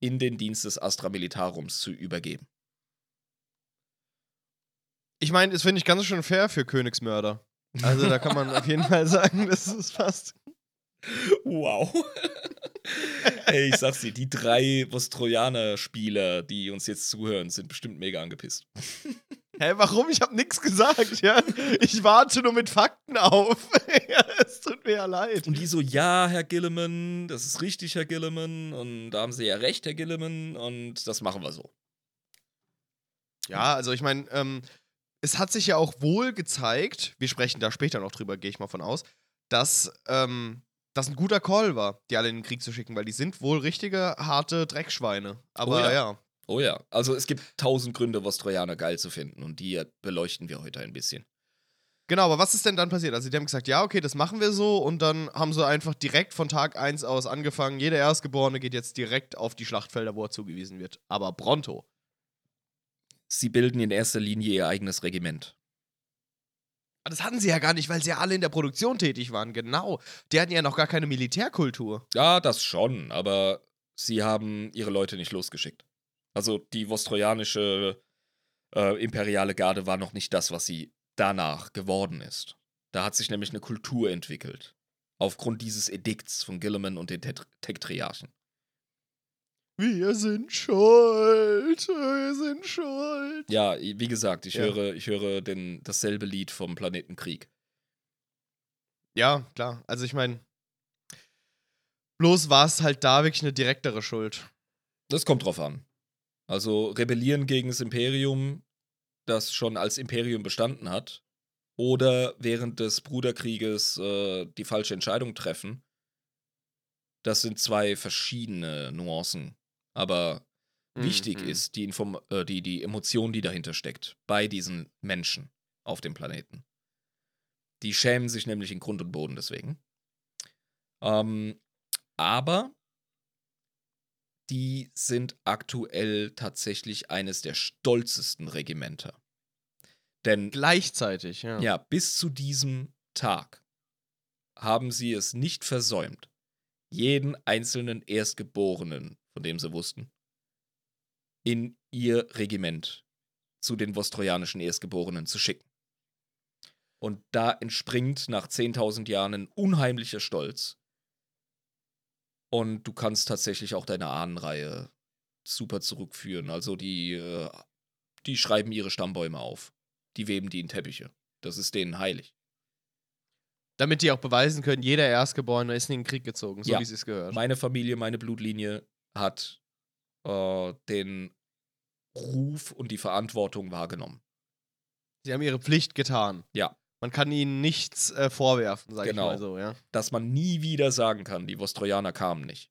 in den Dienst des Astra Militarums zu übergeben. Ich meine, das finde ich ganz schön fair für Königsmörder. Also da kann man auf jeden Fall sagen, das ist fast. Wow. Ey, ich sag's dir, die drei Vostrojaner-Spieler, die uns jetzt zuhören, sind bestimmt mega angepisst. Hä, warum? Ich habe nichts gesagt, ja. Ich warte nur mit Fakten auf. ja, es tut mir ja leid. Und die so, ja, Herr Gilliman, das ist richtig, Herr Gilliman. Und da haben sie ja recht, Herr Gilliman. Und das machen wir so. Ja, also ich meine, ähm, es hat sich ja auch wohl gezeigt, wir sprechen da später noch drüber, gehe ich mal von aus, dass ähm, das ein guter Call war, die alle in den Krieg zu schicken, weil die sind wohl richtige harte Dreckschweine. Aber Oh ja. ja. Oh ja, also es gibt tausend Gründe, Vostrojaner geil zu finden. Und die beleuchten wir heute ein bisschen. Genau, aber was ist denn dann passiert? Also die haben gesagt, ja, okay, das machen wir so und dann haben sie einfach direkt von Tag 1 aus angefangen, jeder Erstgeborene geht jetzt direkt auf die Schlachtfelder, wo er zugewiesen wird. Aber pronto. Sie bilden in erster Linie ihr eigenes Regiment. Das hatten sie ja gar nicht, weil sie ja alle in der Produktion tätig waren, genau. Die hatten ja noch gar keine Militärkultur. Ja, das schon, aber sie haben ihre Leute nicht losgeschickt. Also die vostrojanische äh, imperiale Garde war noch nicht das, was sie danach geworden ist. Da hat sich nämlich eine Kultur entwickelt. Aufgrund dieses Edikts von Gilliman und den Tet- Tektriarchen. Wir sind schuld, wir sind schuld. Ja, wie gesagt, ich Ja. höre, ich höre den, dasselbe Lied vom Planeten Krieg. Ja, klar. Also ich meine, bloß war es halt da wirklich eine direktere Schuld. Das kommt drauf an. Also rebellieren gegen das Imperium, das schon als Imperium bestanden hat, oder während des Bruderkrieges äh, die falsche Entscheidung treffen, das sind zwei verschiedene Nuancen. Aber wichtig Mhm. ist die, Inform äh, die, die Emotion, die dahinter steckt, bei diesen Menschen auf dem Planeten. Die schämen sich nämlich in Grund und Boden deswegen. Ähm, aber die sind aktuell tatsächlich eines der stolzesten Regimenter. Denn Gleichzeitig, ja. ja, bis zu diesem Tag haben sie es nicht versäumt, jeden einzelnen Erstgeborenen, von dem sie wussten, in ihr Regiment zu den vostrojanischen Erstgeborenen zu schicken. Und da entspringt nach 10.000 Jahren ein unheimlicher Stolz. Und du kannst tatsächlich auch deine Ahnenreihe super zurückführen. Also die, äh, die schreiben ihre Stammbäume auf. Die weben die in Teppiche. Das ist denen heilig. Damit die auch beweisen können, jeder Erstgeborene ist in den Krieg gezogen, so Ja. wie sie es gehört. Meine Familie, meine Blutlinie hat äh, den Ruf und die Verantwortung wahrgenommen. Sie haben ihre Pflicht getan. Ja. Man kann ihnen nichts äh, vorwerfen, sag Genau. ich mal so, ja. Dass man nie wieder sagen kann, die Vostrojaner kamen nicht.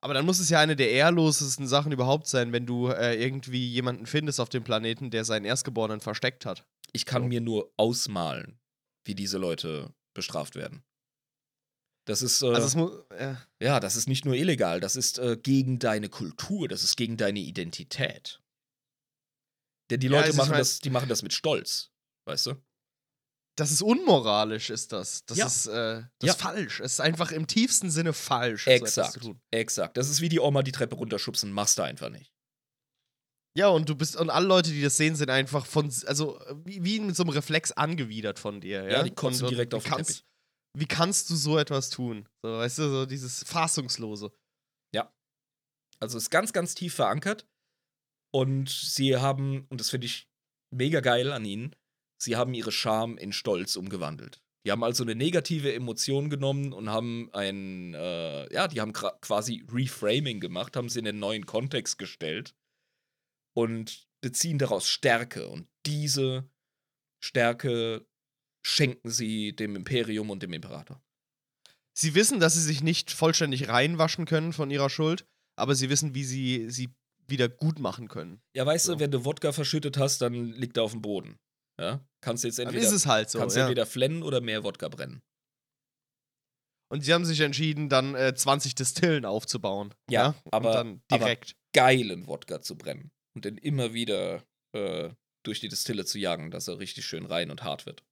Aber dann muss es ja eine der ehrlosesten Sachen überhaupt sein, wenn du äh, irgendwie jemanden findest auf dem Planeten, der seinen Erstgeborenen versteckt hat. Ich kann So. mir nur ausmalen, wie diese Leute bestraft werden. Das ist, äh, Also. Äh, ja, das ist nicht nur illegal, das ist äh, gegen deine Kultur, das ist gegen deine Identität. Denn die Ja, Leute machen das, die machen das mit Stolz, weißt du? Das ist unmoralisch, ist das. Das Ja. ist, äh, das Ja. ist falsch. Es ist einfach im tiefsten Sinne falsch. so etwas Exakt, zu tun. exakt. Das ist wie die Oma die Treppe runterschubsen, machst du einfach nicht. Ja, und du bist, und alle Leute, die das sehen, sind einfach von, also wie, wie mit so einem Reflex angewidert von dir. Ja, Ja, die kotzen und, und direkt wie auf den kannst, Teppich. Wie kannst du so etwas tun? So, weißt du, so dieses Fassungslose. Also ist ganz, ganz tief verankert. Und sie haben, und das finde ich mega geil an ihnen, sie haben ihre Scham in Stolz umgewandelt. Die haben also eine negative Emotion genommen und haben ein, äh, ja, die haben quasi Reframing gemacht, haben sie in einen neuen Kontext gestellt und beziehen daraus Stärke. Und diese Stärke schenken sie dem Imperium und dem Imperator. Sie wissen, dass sie sich nicht vollständig reinwaschen können von ihrer Schuld, aber sie wissen, wie sie sie wieder gut machen können. Ja, weißt So. du, wenn du Wodka verschüttet hast, dann liegt er auf dem Boden. Ja? Kannst du jetzt Dann entweder, ist es halt so. kannst Ja. entweder flennen oder mehr Wodka brennen. Und sie haben sich entschieden, dann äh, 20 Distillen aufzubauen. Ja, Und aber- dann aber- direkt. Geilen Wodka zu brennen und den immer wieder äh, durch die Distille zu jagen, dass er richtig schön rein und hart wird.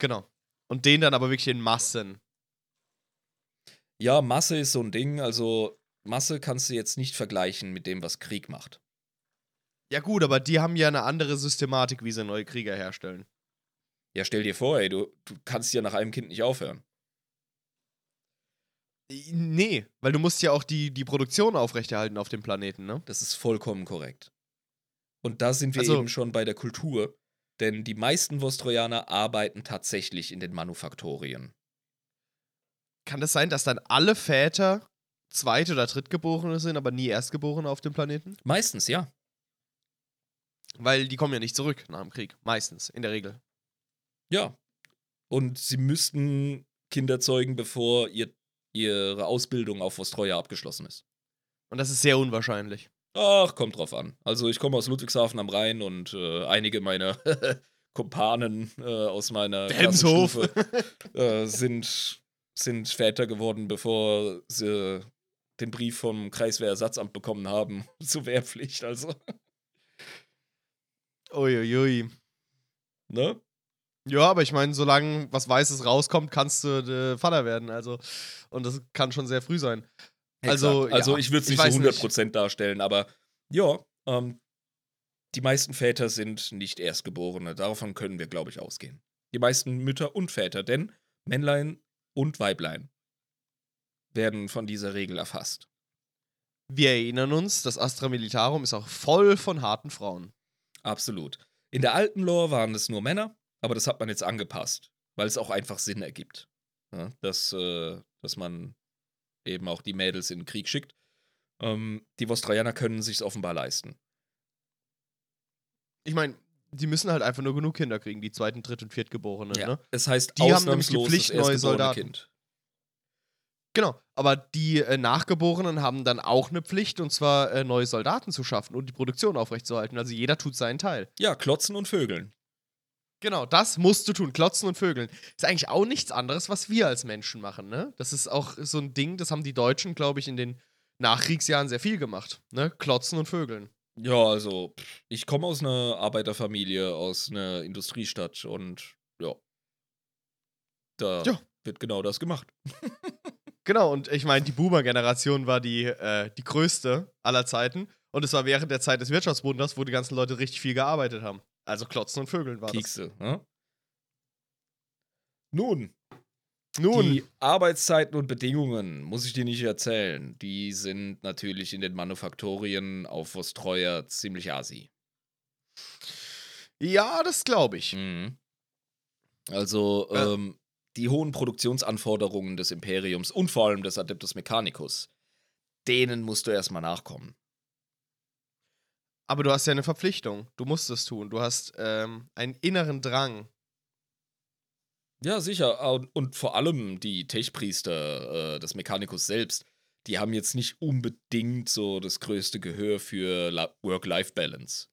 Genau. Und den dann aber wirklich in Massen. Ja, Masse ist so ein Ding, also Masse kannst du jetzt nicht vergleichen mit dem, was Krieg macht. Ja, gut, aber die haben ja eine andere Systematik, wie sie neue Krieger herstellen. Ja, stell dir vor, ey, du, du kannst ja nach einem Kind nicht aufhören. Nee, weil du musst ja auch die, die Produktion aufrechterhalten auf dem Planeten, ne? Das ist vollkommen korrekt. Und da sind wir Also- eben schon bei der Kultur, denn die meisten Vostrojaner arbeiten tatsächlich in den Manufaktorien. Kann das sein, dass dann alle Väter Zweit- oder Drittgeborene sind, aber nie Erstgeborene auf dem Planeten? Meistens, ja. Weil die kommen ja nicht zurück nach dem Krieg. Meistens, in der Regel. Ja. Und sie müssten Kinder zeugen, bevor ihr, ihre Ausbildung auf Vostroja abgeschlossen ist. Und das ist sehr unwahrscheinlich. Ach, kommt drauf an. Also ich komme aus Ludwigshafen am Rhein und äh, einige meiner Kumpanen äh, aus meiner. Klassenstufe, äh, sind, sind Väter geworden, bevor sie den Brief vom Kreiswehrersatzamt bekommen haben zur Wehrpflicht. Also, Uiuiui. ne? Ja, aber ich meine, solange was Weißes rauskommt, kannst du der Vater werden. Also, und das kann schon sehr früh sein. Also, Exakt. also ja, ich würde es ich nicht so weiß 100% darstellen, aber ja, ähm, die meisten Väter sind nicht Erstgeborene. Davon können wir, glaube ich, ausgehen. Die meisten Mütter und Väter, denn Männlein und Weiblein werden von dieser Regel erfasst. Wir erinnern uns, das Astra Militarum ist auch voll von harten Frauen. Absolut. In der alten Lore waren es nur Männer, aber das hat man jetzt angepasst, weil es auch einfach Sinn ergibt. Ja, dass, äh, dass man eben auch die Mädels in den Krieg schickt. Ähm, die Vostrojaner können sich offenbar leisten. Ich meine, die müssen halt einfach nur genug Kinder kriegen, die zweiten, dritt und viertgeborenen, Ja. ne? Es heißt Die haben nämlich die Pflicht, neue Soldaten. Kind. Genau. Aber die äh, Nachgeborenen haben dann auch eine Pflicht, und zwar äh, neue Soldaten zu schaffen und die Produktion aufrechtzuerhalten. Also jeder tut seinen Teil. Ja, klotzen und vögeln. Genau, das musst du tun. Klotzen und Vögeln. Ist eigentlich auch nichts anderes, was wir als Menschen machen, ne? Das ist auch so ein Ding, das haben die Deutschen, glaube ich, in den Nachkriegsjahren sehr viel gemacht, ne? Klotzen und Vögeln. Ja, also, ich komme aus einer Arbeiterfamilie, aus einer Industriestadt und ja. Da Ja. wird genau das gemacht. Genau, und ich meine, die Boomer-Generation war die, äh, die größte aller Zeiten. Und es war während der Zeit des Wirtschaftswunders, wo die ganzen Leute richtig viel gearbeitet haben. Also Klotzen und Vögeln war Kiekse. Ne? Nun, das. Nun, die Arbeitszeiten und Bedingungen, muss ich dir nicht erzählen, die sind natürlich in den Manufaktorien auf Vostreuer ziemlich asi. ja, das glaube ich. Mhm. Also, Ja. ähm, die hohen Produktionsanforderungen des Imperiums und vor allem des Adeptus Mechanicus, denen musst du erstmal nachkommen. Aber du hast ja eine Verpflichtung. Du musst es tun. Du hast ähm, einen inneren Drang. Ja, sicher. Und, und vor allem die Techpriester äh, des Mechanicus selbst, die haben jetzt nicht unbedingt so das größte Gehör für La- Work-Life-Balance.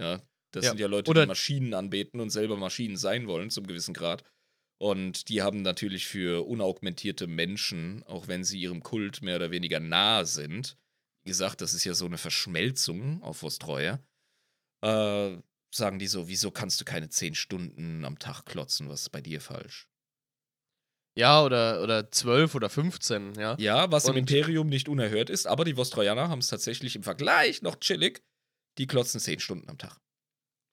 Ja, das Ja. sind ja Leute, Oder- die Maschinen anbeten und selber Maschinen sein wollen, zum gewissen Grad. Und die haben natürlich für unaugmentierte Menschen, auch wenn sie ihrem Kult mehr oder weniger nahe sind, gesagt, das ist ja so eine Verschmelzung auf Vostreue, äh, sagen die so, wieso kannst du keine 10 Stunden am Tag klotzen? Was ist bei dir falsch? Ja, oder, oder 12 oder 15, ja. Ja, was im Und- Imperium nicht unerhört ist, aber die Vostrojaner haben es tatsächlich im Vergleich noch chillig. Die klotzen 10 Stunden am Tag.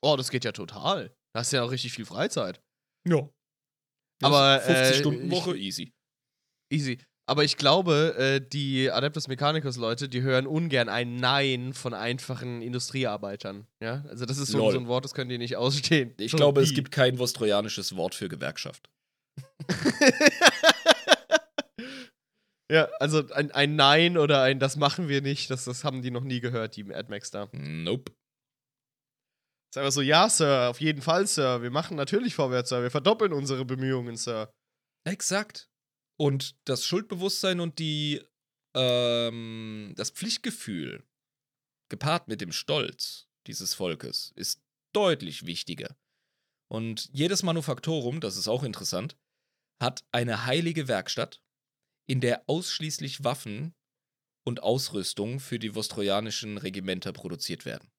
Oh, das geht ja total. Da hast du ja auch richtig viel Freizeit. Ja. Aber, äh, 50-Stunden-Woche, easy. Easy. Aber ich glaube, äh, die Adeptus Mechanicus-Leute, die hören ungern ein Nein von einfachen Industriearbeitern. Ja, also das ist so, so ein Wort, das können die nicht ausstehen. Ich So glaube, es wie. gibt kein vostrojanisches Wort für Gewerkschaft. ja, also ein, ein Nein oder ein Das machen wir nicht, das, das haben die noch nie gehört, die AdMax da. Nope. Ist einfach so, ja, Sir, auf jeden Fall, Sir. Wir machen natürlich vorwärts, Sir. Wir verdoppeln unsere Bemühungen, Sir. Exakt. Und das Schuldbewusstsein und die, ähm, das Pflichtgefühl, gepaart mit dem Stolz dieses Volkes, ist deutlich wichtiger. Und jedes Manufaktorum, das ist auch interessant, hat eine heilige Werkstatt, in der ausschließlich Waffen und Ausrüstung für die vostrojanischen Regimenter produziert werden.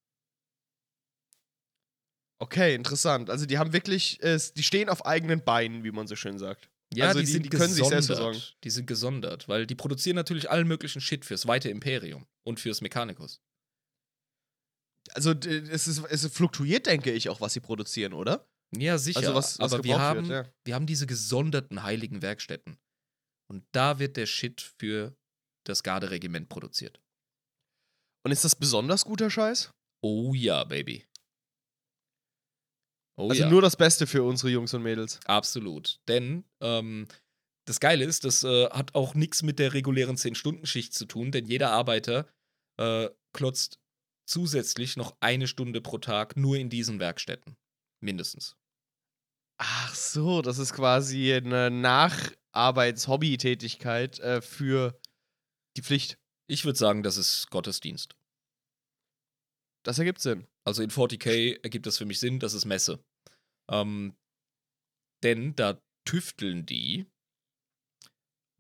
Okay, interessant. Also die haben wirklich, äh, die stehen auf eigenen Beinen, wie man so schön sagt. Ja, Also die, die- sind die können sich selbst gesondert. versorgen. Die sind gesondert, weil die produzieren natürlich allen möglichen Shit fürs weite Imperium und fürs Mechanicus. Also es, ist, es fluktuiert, denke ich, auch, was sie produzieren, oder? Ja, sicher. Also was, was aber wir haben, wird, ja. wir haben diese gesonderten heiligen Werkstätten. Und da wird der Shit für das Garderegiment produziert. Und ist das besonders guter Scheiß? Oh ja, Baby. Oh also ja. nur das Beste für unsere Jungs und Mädels. Absolut. Denn ähm, das Geile ist, das äh, hat auch nichts mit der regulären 10-Stunden-Schicht zu tun, denn jeder Arbeiter äh, klotzt zusätzlich noch eine Stunde pro Tag nur in diesen Werkstätten. Mindestens. Ach so, das ist quasi eine Nacharbeits-Hobby-Tätigkeit äh, für die Pflicht. Ich würde sagen, das ist Gottesdienst. Das ergibt Sinn. Also in 40k ergibt das für mich Sinn, das ist Messe. Ähm, denn da tüfteln die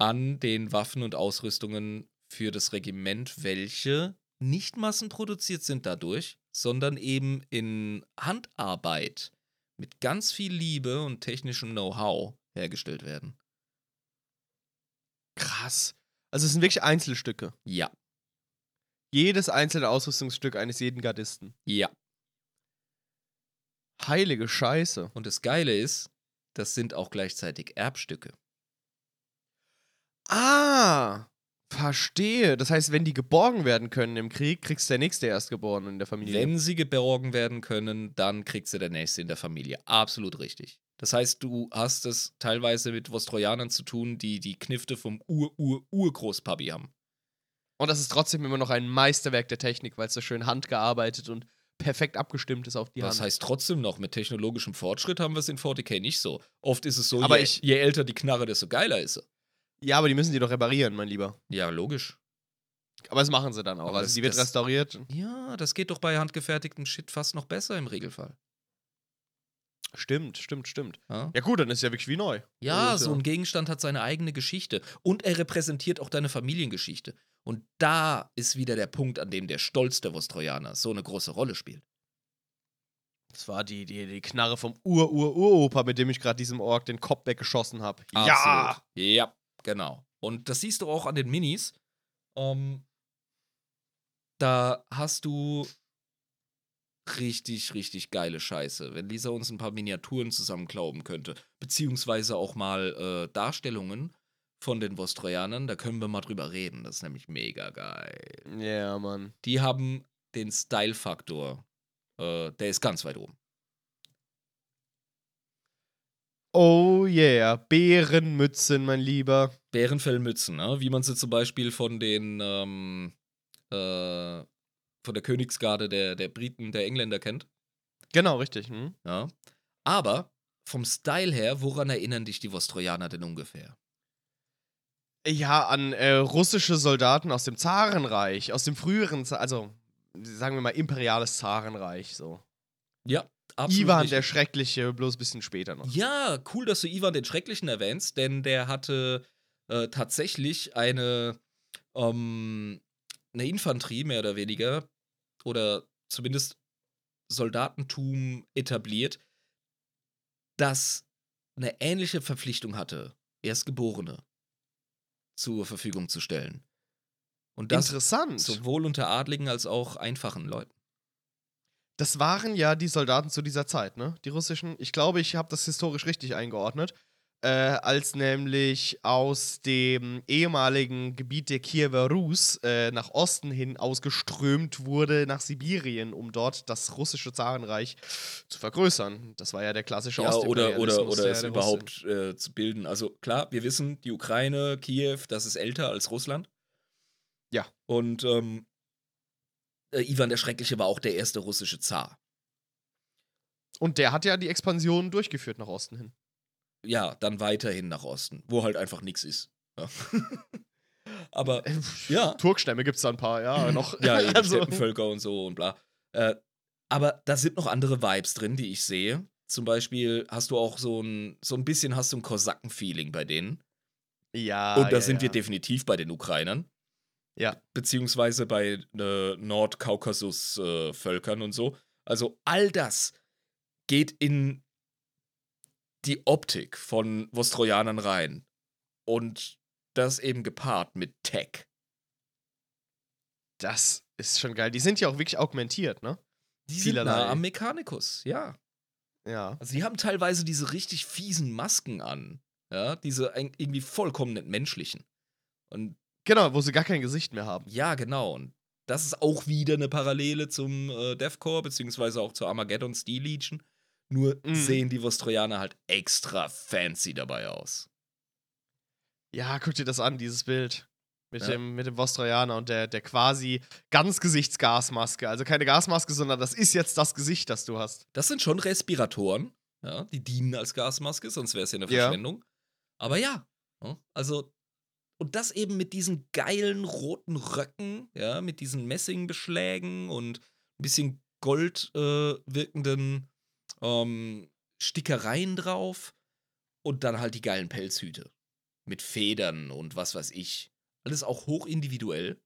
an den Waffen und Ausrüstungen für das Regiment, welche nicht massenproduziert sind dadurch, sondern eben in Handarbeit mit ganz viel Liebe und technischem Know-how hergestellt werden. Krass. Also es sind wirklich Einzelstücke. Ja, Jedes einzelne Ausrüstungsstück eines jeden Gardisten. ja. Heilige Scheiße. Und das Geile ist, das sind auch gleichzeitig Erbstücke. Ah, verstehe. Das heißt, wenn die geborgen werden können im Krieg, kriegst du der nächste Erstgeborene in der Familie. Wenn sie geborgen werden können, dann kriegst du der Nächste in der Familie. Absolut richtig. Das heißt, du hast es teilweise mit Vostrojanern zu tun, die die Knifte vom Ur-Ur-Urgroßpapi haben. Und das ist trotzdem immer noch ein Meisterwerk der Technik, weil es so schön handgearbeitet und perfekt abgestimmt ist auf die Das Hand. heißt trotzdem noch, mit technologischem Fortschritt haben wir es in 40k nicht so. Oft ist es so, Aber je, ich- je älter die Knarre, desto geiler ist sie. Ja, aber die müssen die doch reparieren, mein Lieber. Ja, logisch. Aber das machen sie dann auch. Aber also das- die wird das- restauriert. Ja, das geht doch bei handgefertigtem Shit fast noch besser im Regelfall. Stimmt, stimmt, stimmt. Ja, Ja gut, dann ist ja wirklich wie neu. ja Also so ein Gegenstand hat seine eigene Geschichte und er repräsentiert auch deine Familiengeschichte. Und da ist wieder der Punkt, an dem der Stolz der Vostrojaner so eine große Rolle spielt. Das war die, die, die Knarre vom Ur-Ur-Uropa, mit dem ich gerade diesem Ork den Kopf weggeschossen habe. Ja! Ja, genau. Und das siehst du auch an den Minis. Ähm, da hast du richtig, richtig geile Scheiße. Wenn Lisa uns ein paar Miniaturen zusammenklauben könnte, beziehungsweise auch mal äh, Darstellungen von den Vostrojanern, da können wir mal drüber reden. Das ist nämlich mega geil. Ja, Mann. Die haben den Style-Faktor. Äh, der ist ganz weit oben. Oh yeah, Bärenmützen, mein Lieber. Bärenfellmützen, ne? wie man sie zum Beispiel von den ähm, äh, von der Königsgarde der, der Briten, der Engländer kennt. Genau, richtig. Hm? Ja. Aber vom Style her, woran erinnern dich die Vostrojaner denn ungefähr? Ja, an äh, russische Soldaten aus dem Zarenreich, aus dem früheren, Z also sagen wir mal imperiales Zarenreich, so. Ja, absolut. Ivan richtig. der Schreckliche, bloß ein bisschen später noch. Ja, cool, dass du Ivan den Schrecklichen erwähnst, denn der hatte äh, tatsächlich eine, ähm, eine Infanterie, mehr oder weniger, oder zumindest Soldatentum etabliert, das eine ähnliche Verpflichtung hatte, Erstgeborene zur Verfügung zu stellen. Und das Interessant. sowohl unter Adligen als auch einfachen Leuten. Das waren ja die Soldaten zu dieser Zeit, ne? Die russischen. Ich glaube, ich habe das historisch richtig eingeordnet. Äh, als nämlich aus dem ehemaligen Gebiet der Kiewer Rus äh, nach Osten hin ausgeströmt wurde nach Sibirien, um dort das russische Zarenreich zu vergrößern. Das war ja der klassische Ja, oder, oder, oder der- es überhaupt äh, zu bilden. Also klar, wir wissen, die Ukraine, Kiew, das ist älter als Russland. Ja. Und ähm, äh, Ivan der Schreckliche war auch der erste russische Zar. Und der hat ja die Expansion durchgeführt nach Osten hin. Ja, dann weiterhin nach Osten, wo halt einfach nichts ist. Ja. Aber ja. Turkstämme gibt es da ein paar, ja, noch. ja, eben Also- Steppenvölker und so und bla. Äh, aber da sind noch andere Vibes drin, die ich sehe. Zum Beispiel hast du auch so ein, so ein bisschen hast du ein Kosaken-Feeling bei denen. Ja. Und da ja, sind wir ja. definitiv bei den Ukrainern. Ja. Beziehungsweise bei äh, Nordkaukasus-Völkern und so. Also all das geht in die Optik von Vostrojanern rein. Und das eben gepaart mit Tech. Das ist schon geil. Die sind ja auch wirklich augmentiert, ne? Die Vielerlei. sind nah am Mechanicus, ja. Ja. Also die haben teilweise diese richtig fiesen Masken an. Ja, diese irgendwie vollkommen nicht menschlichen. Und Genau, wo sie gar kein Gesicht mehr haben. ja, genau. Und das ist auch wieder eine Parallele zum äh, Deathcore, beziehungsweise auch zur Armageddon Steel Legion. Nur Mhm. sehen die Vostrojaner halt extra fancy dabei aus. Ja, guck dir das an, dieses Bild. Mit, Ja. dem, mit dem Vostrojaner und der, der quasi Ganzgesichtsgasmaske. Also keine Gasmaske, sondern das ist jetzt das Gesicht, das du hast. Das sind schon Respiratoren, ja, die dienen als Gasmaske, sonst wäre es ja eine Ja. Verschwendung. Aber ja, ja, also und das eben mit diesen geilen roten Röcken, ja, mit diesen Messingbeschlägen und ein bisschen gold äh, wirkenden ähm, Stickereien drauf und dann halt die geilen Pelzhüte mit Federn und was weiß ich. Alles auch hoch individuell.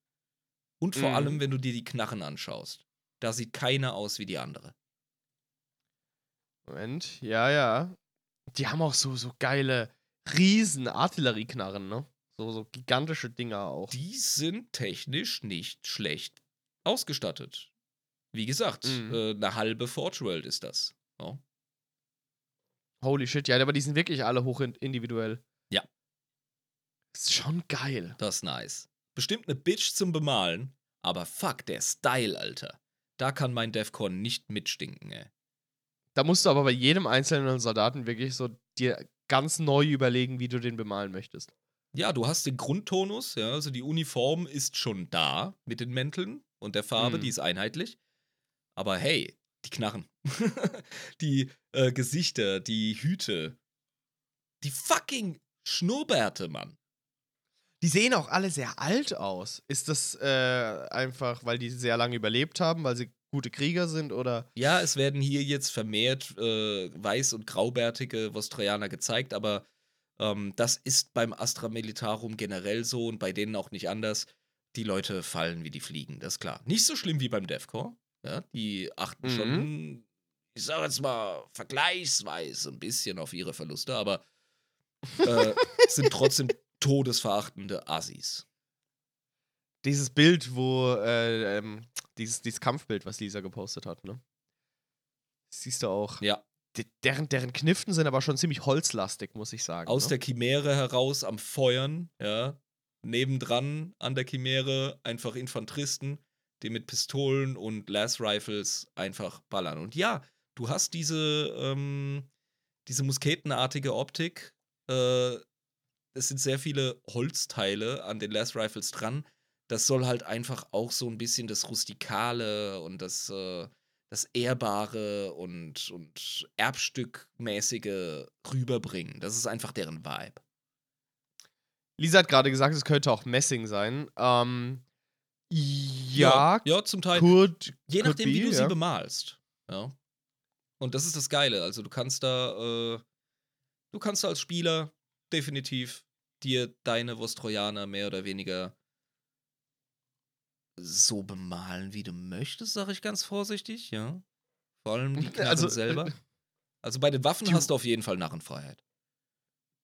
Und vor Mhm. allem, wenn du dir die Knarren anschaust. Da sieht keiner aus wie die andere. Moment, ja, ja. Die haben auch so, so geile riesen Artillerieknarren, ne? So, so gigantische Dinger auch. Die sind technisch nicht schlecht ausgestattet. Wie gesagt, Mhm. äh, eine halbe Forge World ist das. Ja. Holy shit, ja, aber die sind wirklich alle hoch in- individuell. Ja. Ist schon geil. Das ist nice. Bestimmt eine Bitch zum Bemalen, aber fuck, der Style, Alter. Da kann mein Defcon nicht mitstinken, ey. Da musst du aber bei jedem einzelnen Soldaten wirklich so dir ganz neu überlegen, wie du den bemalen möchtest. Ja, du hast den Grundtonus, ja, also die Uniform ist schon da mit den Mänteln und der Farbe, Mhm. die ist einheitlich. Aber hey, die Knarren, die äh, Gesichter, die Hüte, die fucking Schnurrbärte, Mann. Die sehen auch alle sehr alt aus. Ist das äh, einfach, weil die sehr lange überlebt haben, weil sie gute Krieger sind oder? Ja, es werden hier jetzt vermehrt äh, weiß- und graubärtige Vostrojaner gezeigt, aber ähm, das ist beim Astra Militarum generell so und bei denen auch nicht anders. Die Leute fallen wie die Fliegen, das ist klar. Nicht so schlimm wie beim Defcore. Ja, die achten Mhm. schon, ich sag jetzt mal, vergleichsweise ein bisschen auf ihre Verluste, aber äh, sind trotzdem todesverachtende Assis. Dieses Bild, wo, äh, ähm, dieses, dieses Kampfbild, was Lisa gepostet hat, ne? Siehst du auch. Ja, D deren, deren Kniften sind aber schon ziemlich holzlastig, muss ich sagen. aus ne? der Chimäre heraus am Feuern, ja. Nebendran an der Chimäre einfach Infanteristen, die mit Pistolen und Las Rifles einfach ballern. Und ja, du hast diese, ähm, diese musketenartige Optik. Äh, es sind sehr viele Holzteile an den Las Rifles dran. Das soll halt einfach auch so ein bisschen das Rustikale und das, äh, das Ehrbare und, und Erbstückmäßige rüberbringen. Das ist einfach deren Vibe. Lisa hat gerade gesagt, es könnte auch Messing sein. Ähm, ja, ja, zum Teil. could, Je could nachdem, wie be, du sie ja. bemalst. Ja. Und das ist das Geile. Also du kannst da, äh, du kannst als Spieler definitiv dir deine Vostrojaner mehr oder weniger so bemalen, wie du möchtest, sage ich ganz vorsichtig, ja. Vor allem die Knarren Also, selber. Also bei den Waffen hast du auf jeden Fall Narrenfreiheit.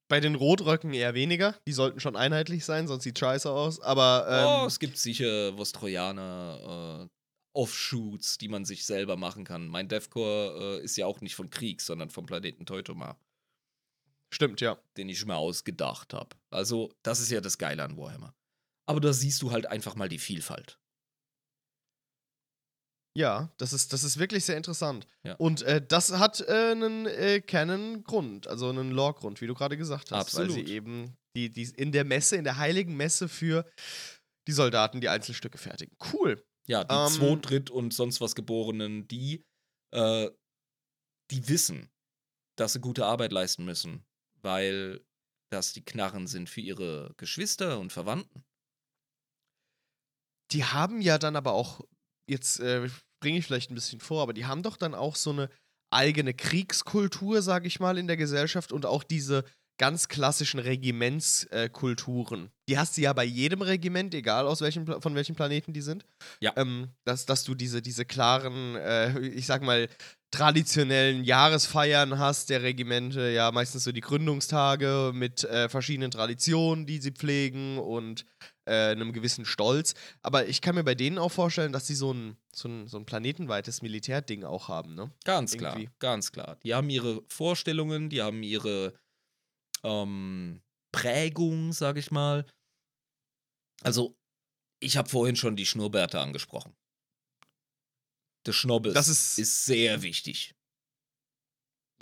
Bei den Rotröcken eher weniger. Die sollten schon einheitlich sein, sonst sieht scheiße aus. Aber oh, ähm, es gibt sicher Vostrojaner äh, Offshoots, die man sich selber machen kann. Mein Deathcore äh, ist ja auch nicht von Krieg, sondern vom Planeten Teutoma, stimmt, ja. den ich mir ausgedacht habe. Also, das ist ja das Geile an Warhammer. Aber da siehst du halt einfach mal die Vielfalt. Ja, das ist, das ist wirklich sehr interessant. Ja. Und äh, das hat äh, einen äh, Canon-Grund, also einen Lore-Grund, wie du gerade gesagt hast. Weil Absolut. sie eben die, die in der Messe, in der heiligen Messe für die Soldaten die Einzelstücke fertigen. Cool. Ja, die Ähm, Zweit-, Dritt- und sonst was Geborenen, die, äh, die wissen, dass sie gute Arbeit leisten müssen, weil das die Knarren sind für ihre Geschwister und Verwandten. Die haben ja dann aber auch, jetzt äh, bringe ich vielleicht ein bisschen vor, aber die haben doch dann auch so eine eigene Kriegskultur, sag ich mal, in der Gesellschaft und auch diese ganz klassischen Regimentskulturen. die hast du ja bei jedem Regiment, egal aus welchem, von welchem Planeten die sind. Ja. Ähm, dass, dass du diese, diese klaren, äh, ich sag mal, traditionellen Jahresfeiern hast der Regimente, ja meistens so die Gründungstage mit äh, verschiedenen Traditionen, die sie pflegen und äh, einem gewissen Stolz. Aber ich kann mir bei denen auch vorstellen, dass sie so ein, so ein, so ein planetenweites Militärding auch haben, ne? Ganz klar, Irgendwie. ganz klar. Die haben ihre Vorstellungen, die haben ihre ähm, Prägung, sag ich mal. Also, ich habe vorhin schon die Schnurrbärte angesprochen. Der Schnobbes Das ist- ist sehr wichtig.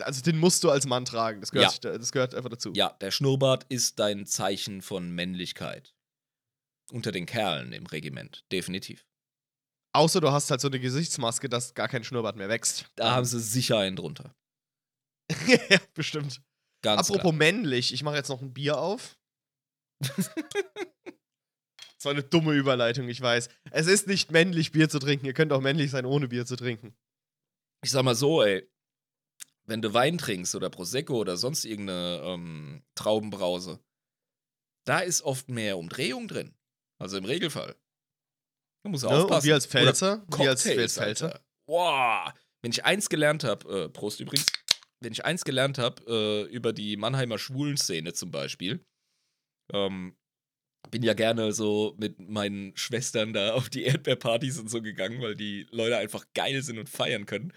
Also den musst du als Mann tragen. Das gehört, Ja. das gehört einfach dazu. Ja, der Schnurrbart ist dein Zeichen von Männlichkeit. Unter den Kerlen im Regiment, definitiv. Außer du hast halt so eine Gesichtsmaske, dass gar kein Schnurrbart mehr wächst. Da haben sie sicher einen drunter. ja, bestimmt. Ganz Apropos klar. männlich, ich mache jetzt noch ein Bier auf. das war eine dumme Überleitung, ich weiß. Es ist nicht männlich, Bier zu trinken. Ihr könnt auch männlich sein, ohne Bier zu trinken. Ich sag mal so, ey. Wenn du Wein trinkst oder Prosecco oder sonst irgendeine ähm, Traubenbrause, da ist oft mehr Umdrehung drin. Also im Regelfall. Du musst Ne? Aufpassen. wir als Pfälzer, wir als, Pfälzer. Wow. Wenn ich eins gelernt habe, äh, Prost übrigens, wenn ich eins gelernt habe äh, über die Mannheimer Schwulenszene zum Beispiel, ähm, bin ja gerne so mit meinen Schwestern da auf die Erdbeerpartys und so gegangen, weil die Leute einfach geil sind und feiern können.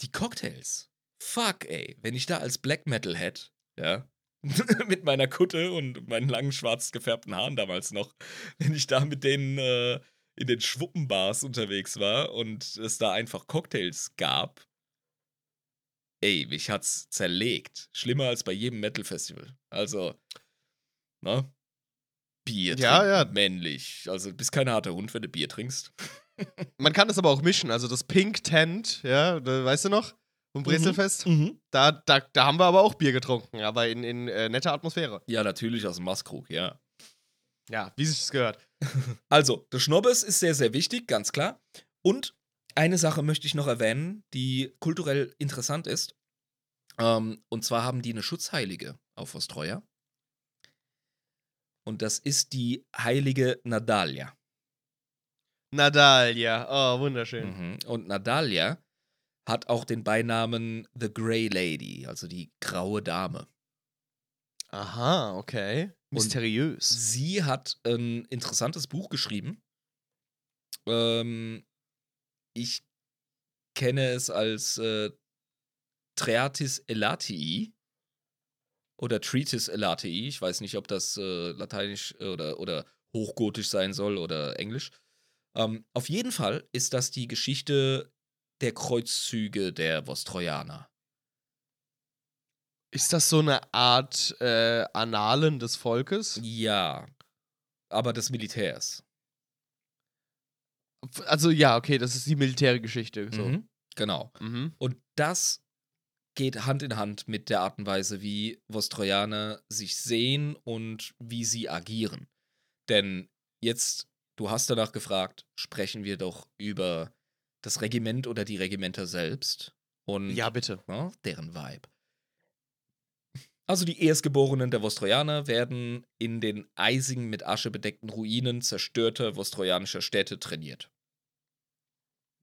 Die Cocktails. Fuck, ey. Wenn ich da als Black Metal hätte, ja, mit meiner Kutte und meinen langen schwarz gefärbten Haaren damals noch, wenn ich da mit denen äh, in den Schwuppenbars unterwegs war und es da einfach Cocktails gab, ey, mich hat's zerlegt. Schlimmer als bei jedem Metal-Festival. Also, ne? Bier Ja, trinken, ja. männlich. Also, du bist kein harter Hund, wenn du Bier trinkst. Man kann das aber auch mischen. Also das Pink Tent, ja, da, weißt du noch? Vom Brezelfest. Mhm. Da, da, da haben wir aber auch Bier getrunken, aber in, in äh, netter Atmosphäre. Ja, natürlich aus dem Maskrug, ja. Ja, wie sich das gehört. Also, der Schnobbes ist sehr, sehr wichtig, ganz klar. Und eine Sache möchte ich noch erwähnen, die kulturell interessant ist. Ähm, und zwar haben die eine Schutzheilige auf Ostreuer. Und das ist die heilige Nadalia. Nadalia, oh, wunderschön. Mhm. Und Nadalia hat auch den Beinamen The Grey Lady, also die graue Dame. Aha, okay. Mysteriös. Sie hat ein interessantes Buch geschrieben. Ähm, ich kenne es als äh, Treatis Elatii oder Treatise Elatii. Ich weiß nicht, ob das äh, lateinisch äh, oder, oder hochgotisch sein soll oder englisch. Ähm, auf jeden Fall ist das die Geschichte der Kreuzzüge der Vostrojaner. Ist das so eine Art äh, Annalen des Volkes? Ja, aber des Militärs. Also ja, okay, das ist die Militärgeschichte. So. Mhm, genau. Mhm. Und das geht Hand in Hand mit der Art und Weise, wie Vostrojaner sich sehen und wie sie agieren. Denn jetzt, du hast danach gefragt, sprechen wir doch über das Regiment oder die Regimenter selbst und Ja, bitte. ja, deren Vibe. Also die Erstgeborenen der Vostrojaner werden in den eisigen, mit Asche bedeckten Ruinen zerstörter vostrojanischer Städte trainiert.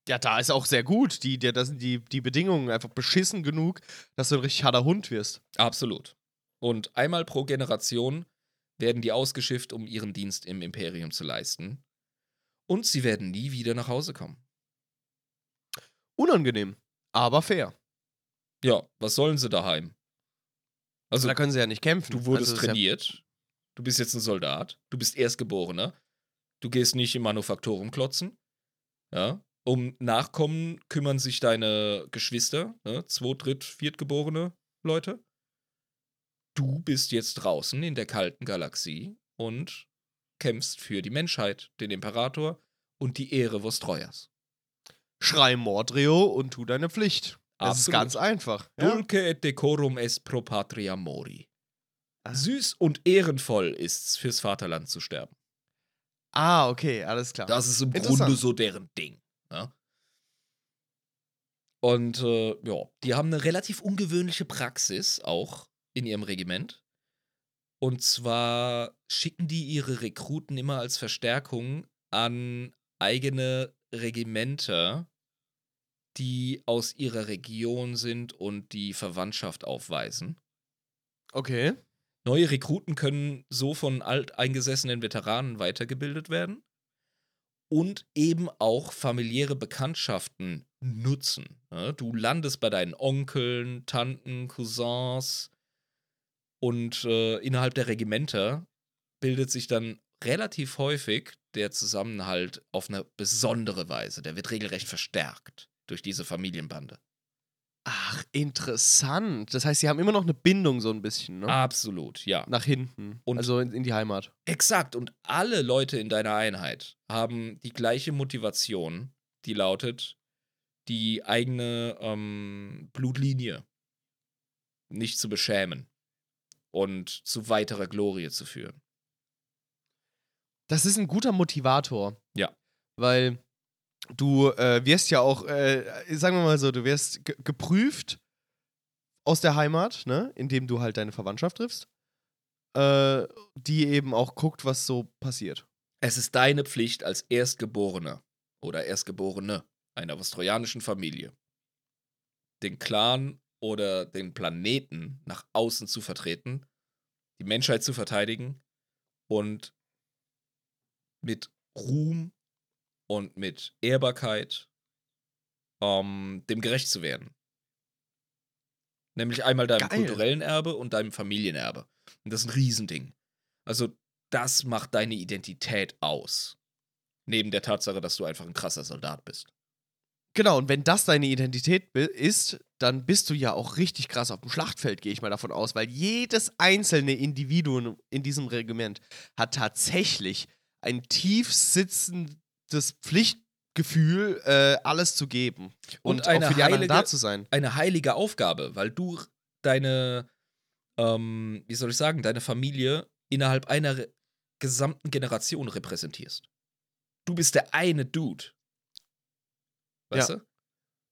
Ja, da ist auch sehr gut. Die, die, da sind die, die Bedingungen einfach beschissen genug, dass du ein richtig harter Hund wirst. Absolut. Und einmal pro Generation werden die ausgeschifft, um ihren Dienst im Imperium zu leisten. Und sie werden nie wieder nach Hause kommen. Unangenehm, aber fair. Ja, was sollen sie daheim? Also, da können sie ja nicht kämpfen. du wurdest Also, das trainiert, du bist jetzt ein Soldat, du bist Erstgeborener, du gehst nicht im Manufaktorum klotzen. Ja. Um Nachkommen kümmern sich deine Geschwister, ne? Zweit-, Dritt-, Viertgeborene Leute. Du bist jetzt draußen in der kalten Galaxie und kämpfst für die Menschheit, den Imperator und die Ehre Vostreuers. Schrei Mordrio und tu deine Pflicht. Das ist Absolut. ganz einfach. Ja? Dulce et decorum est pro patria mori. Ah. Süß und ehrenvoll ist's, fürs Vaterland zu sterben. Ah, okay, alles klar. Das ist im. Grunde so deren Ding. Ja? Und äh, ja, die haben eine relativ ungewöhnliche Praxis auch in ihrem Regiment. Und zwar schicken die ihre Rekruten immer als Verstärkung an eigene Regimenter die aus ihrer Region sind und die Verwandtschaft aufweisen. Okay. Neue Rekruten können so von alteingesessenen Veteranen weitergebildet werden und eben auch familiäre Bekanntschaften nutzen. Ja, du landest bei deinen Onkeln, Tanten, Cousins und äh, innerhalb der Regimenter bildet sich dann relativ häufig der Zusammenhalt auf eine besondere Weise. Der wird regelrecht verstärkt durch diese Familienbande. Ach, interessant. Das heißt, sie haben immer noch eine Bindung so ein bisschen, ne? Absolut, ja. Nach hinten. Und- also in, in die Heimat. Exakt. Und alle Leute in deiner Einheit haben die gleiche Motivation, die lautet, die eigene ähm, Blutlinie nicht zu beschämen und zu weiterer Glorie zu führen. Das ist ein guter Motivator. Ja. Weil du äh, wirst ja auch, äh, sagen wir mal so, du wirst ge geprüft aus der Heimat, ne? Indem du halt deine Verwandtschaft triffst. Äh, die eben auch guckt, was so passiert. Es ist deine Pflicht als Erstgeborener oder Erstgeborene einer australianischen Familie, den Clan oder den Planeten nach außen zu vertreten, die Menschheit zu verteidigen und mit Ruhm und mit Ehrbarkeit ähm, dem gerecht zu werden. Nämlich einmal deinem Geil. kulturellen Erbe und deinem Familienerbe. Und das ist ein Riesending. Also, das macht deine Identität aus. Neben der Tatsache, dass du einfach ein krasser Soldat bist. Genau, und wenn das deine Identität ist, dann bist du ja auch richtig krass auf dem Schlachtfeld, gehe ich mal davon aus, weil jedes einzelne Individuum in diesem Regiment hat tatsächlich ein tief sitzendes Pflichtgefühl, äh, alles zu geben und, Und eine auch für die anderen heilige- da zu sein. Eine heilige Aufgabe, weil du deine, ähm, wie soll ich sagen, deine Familie innerhalb einer gesamten Generation repräsentierst. Du bist der eine Dude. Weißt Ja. du?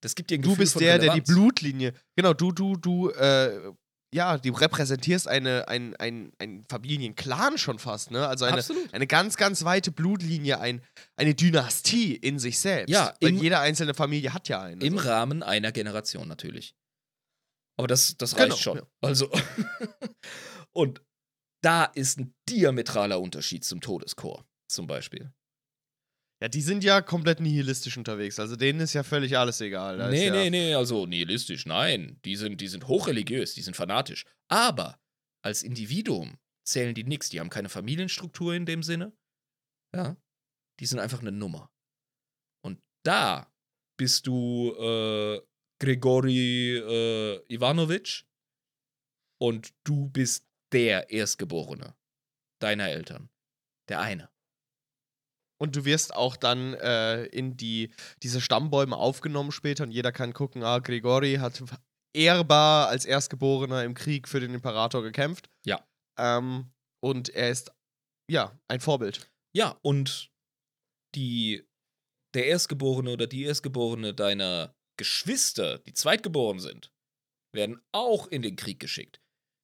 Das gibt dir ein Du Gefühl bist von der, der die Relevanz. Blutlinie, genau, du, du, du, äh, ja, du repräsentierst eine, ein, ein, ein Familienclan schon fast, ne? Also eine, Absolut. eine ganz, ganz weite Blutlinie, ein, eine Dynastie in sich selbst. Ja, weil jede einzelne Familie hat ja eine. Im so. Rahmen einer Generation natürlich. Aber das, das Genau, reicht schon. ja. Also. Und da ist ein diametraler Unterschied zum Todeschor, zum Beispiel. Ja, die sind ja komplett nihilistisch unterwegs. Also denen ist ja völlig alles egal. Da Nee, ja, nee, nee, also nihilistisch, nein. Die sind, die sind hochreligiös, die sind fanatisch. Aber als Individuum zählen die nix. Die haben keine Familienstruktur in dem Sinne. Ja. Die sind einfach eine Nummer. Und da bist du äh, Grigori äh, Ivanovic und du bist der Erstgeborene deiner Eltern. Der eine. Und du wirst auch dann äh, in die, diese Stammbäume aufgenommen später und jeder kann gucken, ah, Grigori hat ehrbar als Erstgeborener im Krieg für den Imperator gekämpft. Ja. Ähm, und er ist, ja, ein Vorbild. Ja, und die, der Erstgeborene oder die Erstgeborene deiner Geschwister, die zweitgeboren sind, werden auch in den Krieg geschickt.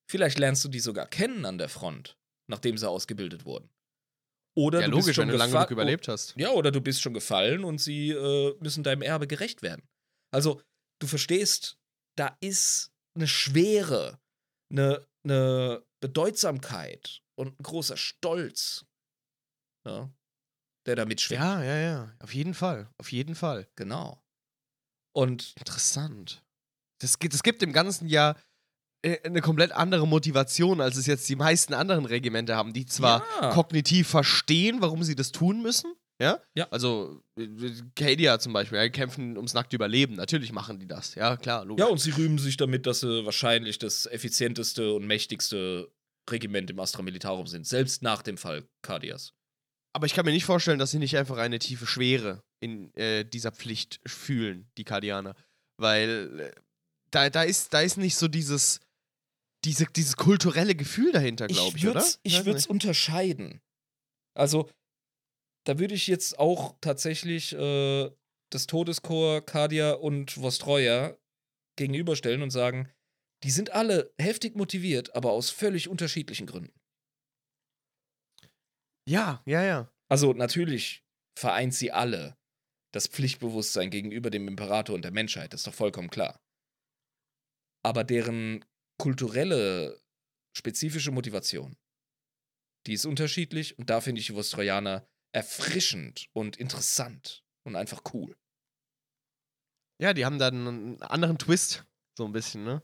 Vielleicht lernst du die sogar kennen an der Front, nachdem sie ausgebildet wurden. Oder ja, du logisch, bist schon wenn du lange genug überlebt hast. Ja, oder du bist schon gefallen und sie äh, müssen deinem Erbe gerecht werden. Also, du verstehst, da ist eine Schwere, eine, eine Bedeutsamkeit und ein großer Stolz, ja, der da mitschwingt. Ja, ja, ja. Auf jeden Fall. Auf jeden Fall. Genau. Und Interessant. Das, gibt- das gibt dem Ganzen ja eine komplett andere Motivation, als es jetzt die meisten anderen Regimente haben, die zwar Ja. kognitiv verstehen, warum sie das tun müssen. Ja? Ja. Also, äh, Cadia zum Beispiel, ja, kämpfen ums nackte Überleben. Natürlich machen die das. Ja, klar, logisch. ja, und sie rühmen sich damit, dass sie wahrscheinlich das effizienteste und mächtigste Regiment im Astra Militarum sind, selbst nach dem Fall Cardias. Aber ich kann mir nicht vorstellen, dass sie nicht einfach eine tiefe Schwere in äh, dieser Pflicht fühlen, die Kardianer. Weil äh, da, da, ist, da ist nicht so dieses, diese, dieses kulturelle Gefühl dahinter, glaube ich, oder? würd's- ich würde es unterscheiden. Also, da würde ich jetzt auch tatsächlich äh, das Todeskorps, Cardia und Vostroya gegenüberstellen und sagen, die sind alle heftig motiviert, aber aus völlig unterschiedlichen Gründen. Ja, ja, ja. Also natürlich vereint sie alle das Pflichtbewusstsein gegenüber dem Imperator und der Menschheit, das ist doch vollkommen klar. Aber deren kulturelle, spezifische Motivation, die ist unterschiedlich und da finde ich die Vostrojaner erfrischend und interessant und einfach cool. Ja, die haben dann einen anderen Twist, so ein bisschen, ne?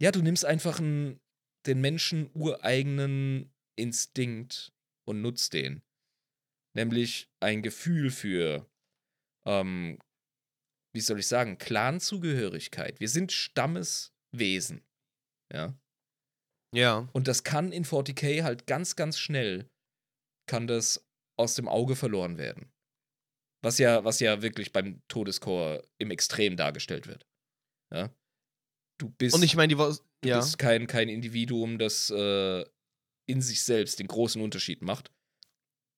Ja, du nimmst einfach einen, den Menschen ureigenen Instinkt und nutzt den. Nämlich ein Gefühl für, ähm, wie soll ich sagen, Clanzugehörigkeit. Wir sind Stammeswesen. Ja. Ja. Und das kann in 40k halt ganz, ganz schnell, kann das aus dem Auge verloren werden. Was ja, was ja wirklich beim Todeschor im Extrem dargestellt wird. Ja. Du bist, Und ich meine, die du ja. bist kein, kein Individuum, das äh, in sich selbst den großen Unterschied macht.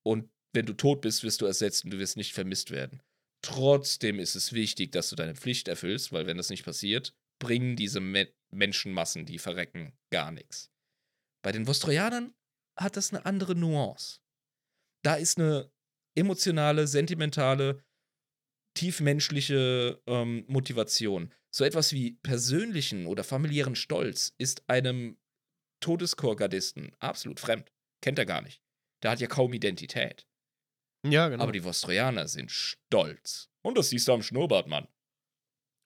Und wenn du tot bist, wirst du ersetzt und du wirst nicht vermisst werden. Trotzdem ist es wichtig, dass du deine Pflicht erfüllst, weil wenn das nicht passiert, bringen diese Me Menschenmassen, die verrecken, gar nichts. Bei den Vostrojanern hat das eine andere Nuance. Da ist eine emotionale, sentimentale, tiefmenschliche ähm, Motivation. So etwas wie persönlichen oder familiären Stolz ist einem Todeskorgardisten absolut fremd. Kennt er gar nicht. Der hat ja kaum Identität. Ja, genau. Aber die Vostrojaner sind stolz. Und das siehst du am Schnurrbart, Mann.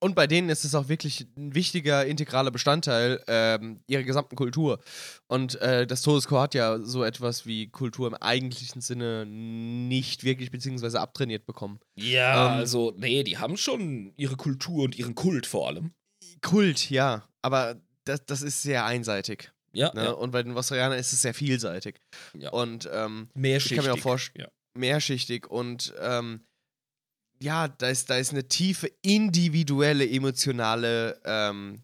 Und bei denen ist es auch wirklich ein wichtiger, integraler Bestandteil ähm, ihrer gesamten Kultur. Und äh, das Todeschor hat ja so etwas wie Kultur im eigentlichen Sinne nicht wirklich beziehungsweise abtrainiert bekommen. Ja, Ähm, also, nee, die haben schon ihre Kultur und ihren Kult vor allem. Kult, ja, aber das, das ist sehr einseitig. Ja, Ne? ja. Und bei den Vostrianern ist es sehr vielseitig. Ja. Und ähm, Mehrschichtig. ich kann mir auch vorstellen, Ja. mehrschichtig und ähm, ja, da ist, da ist eine tiefe individuelle, emotionale ähm,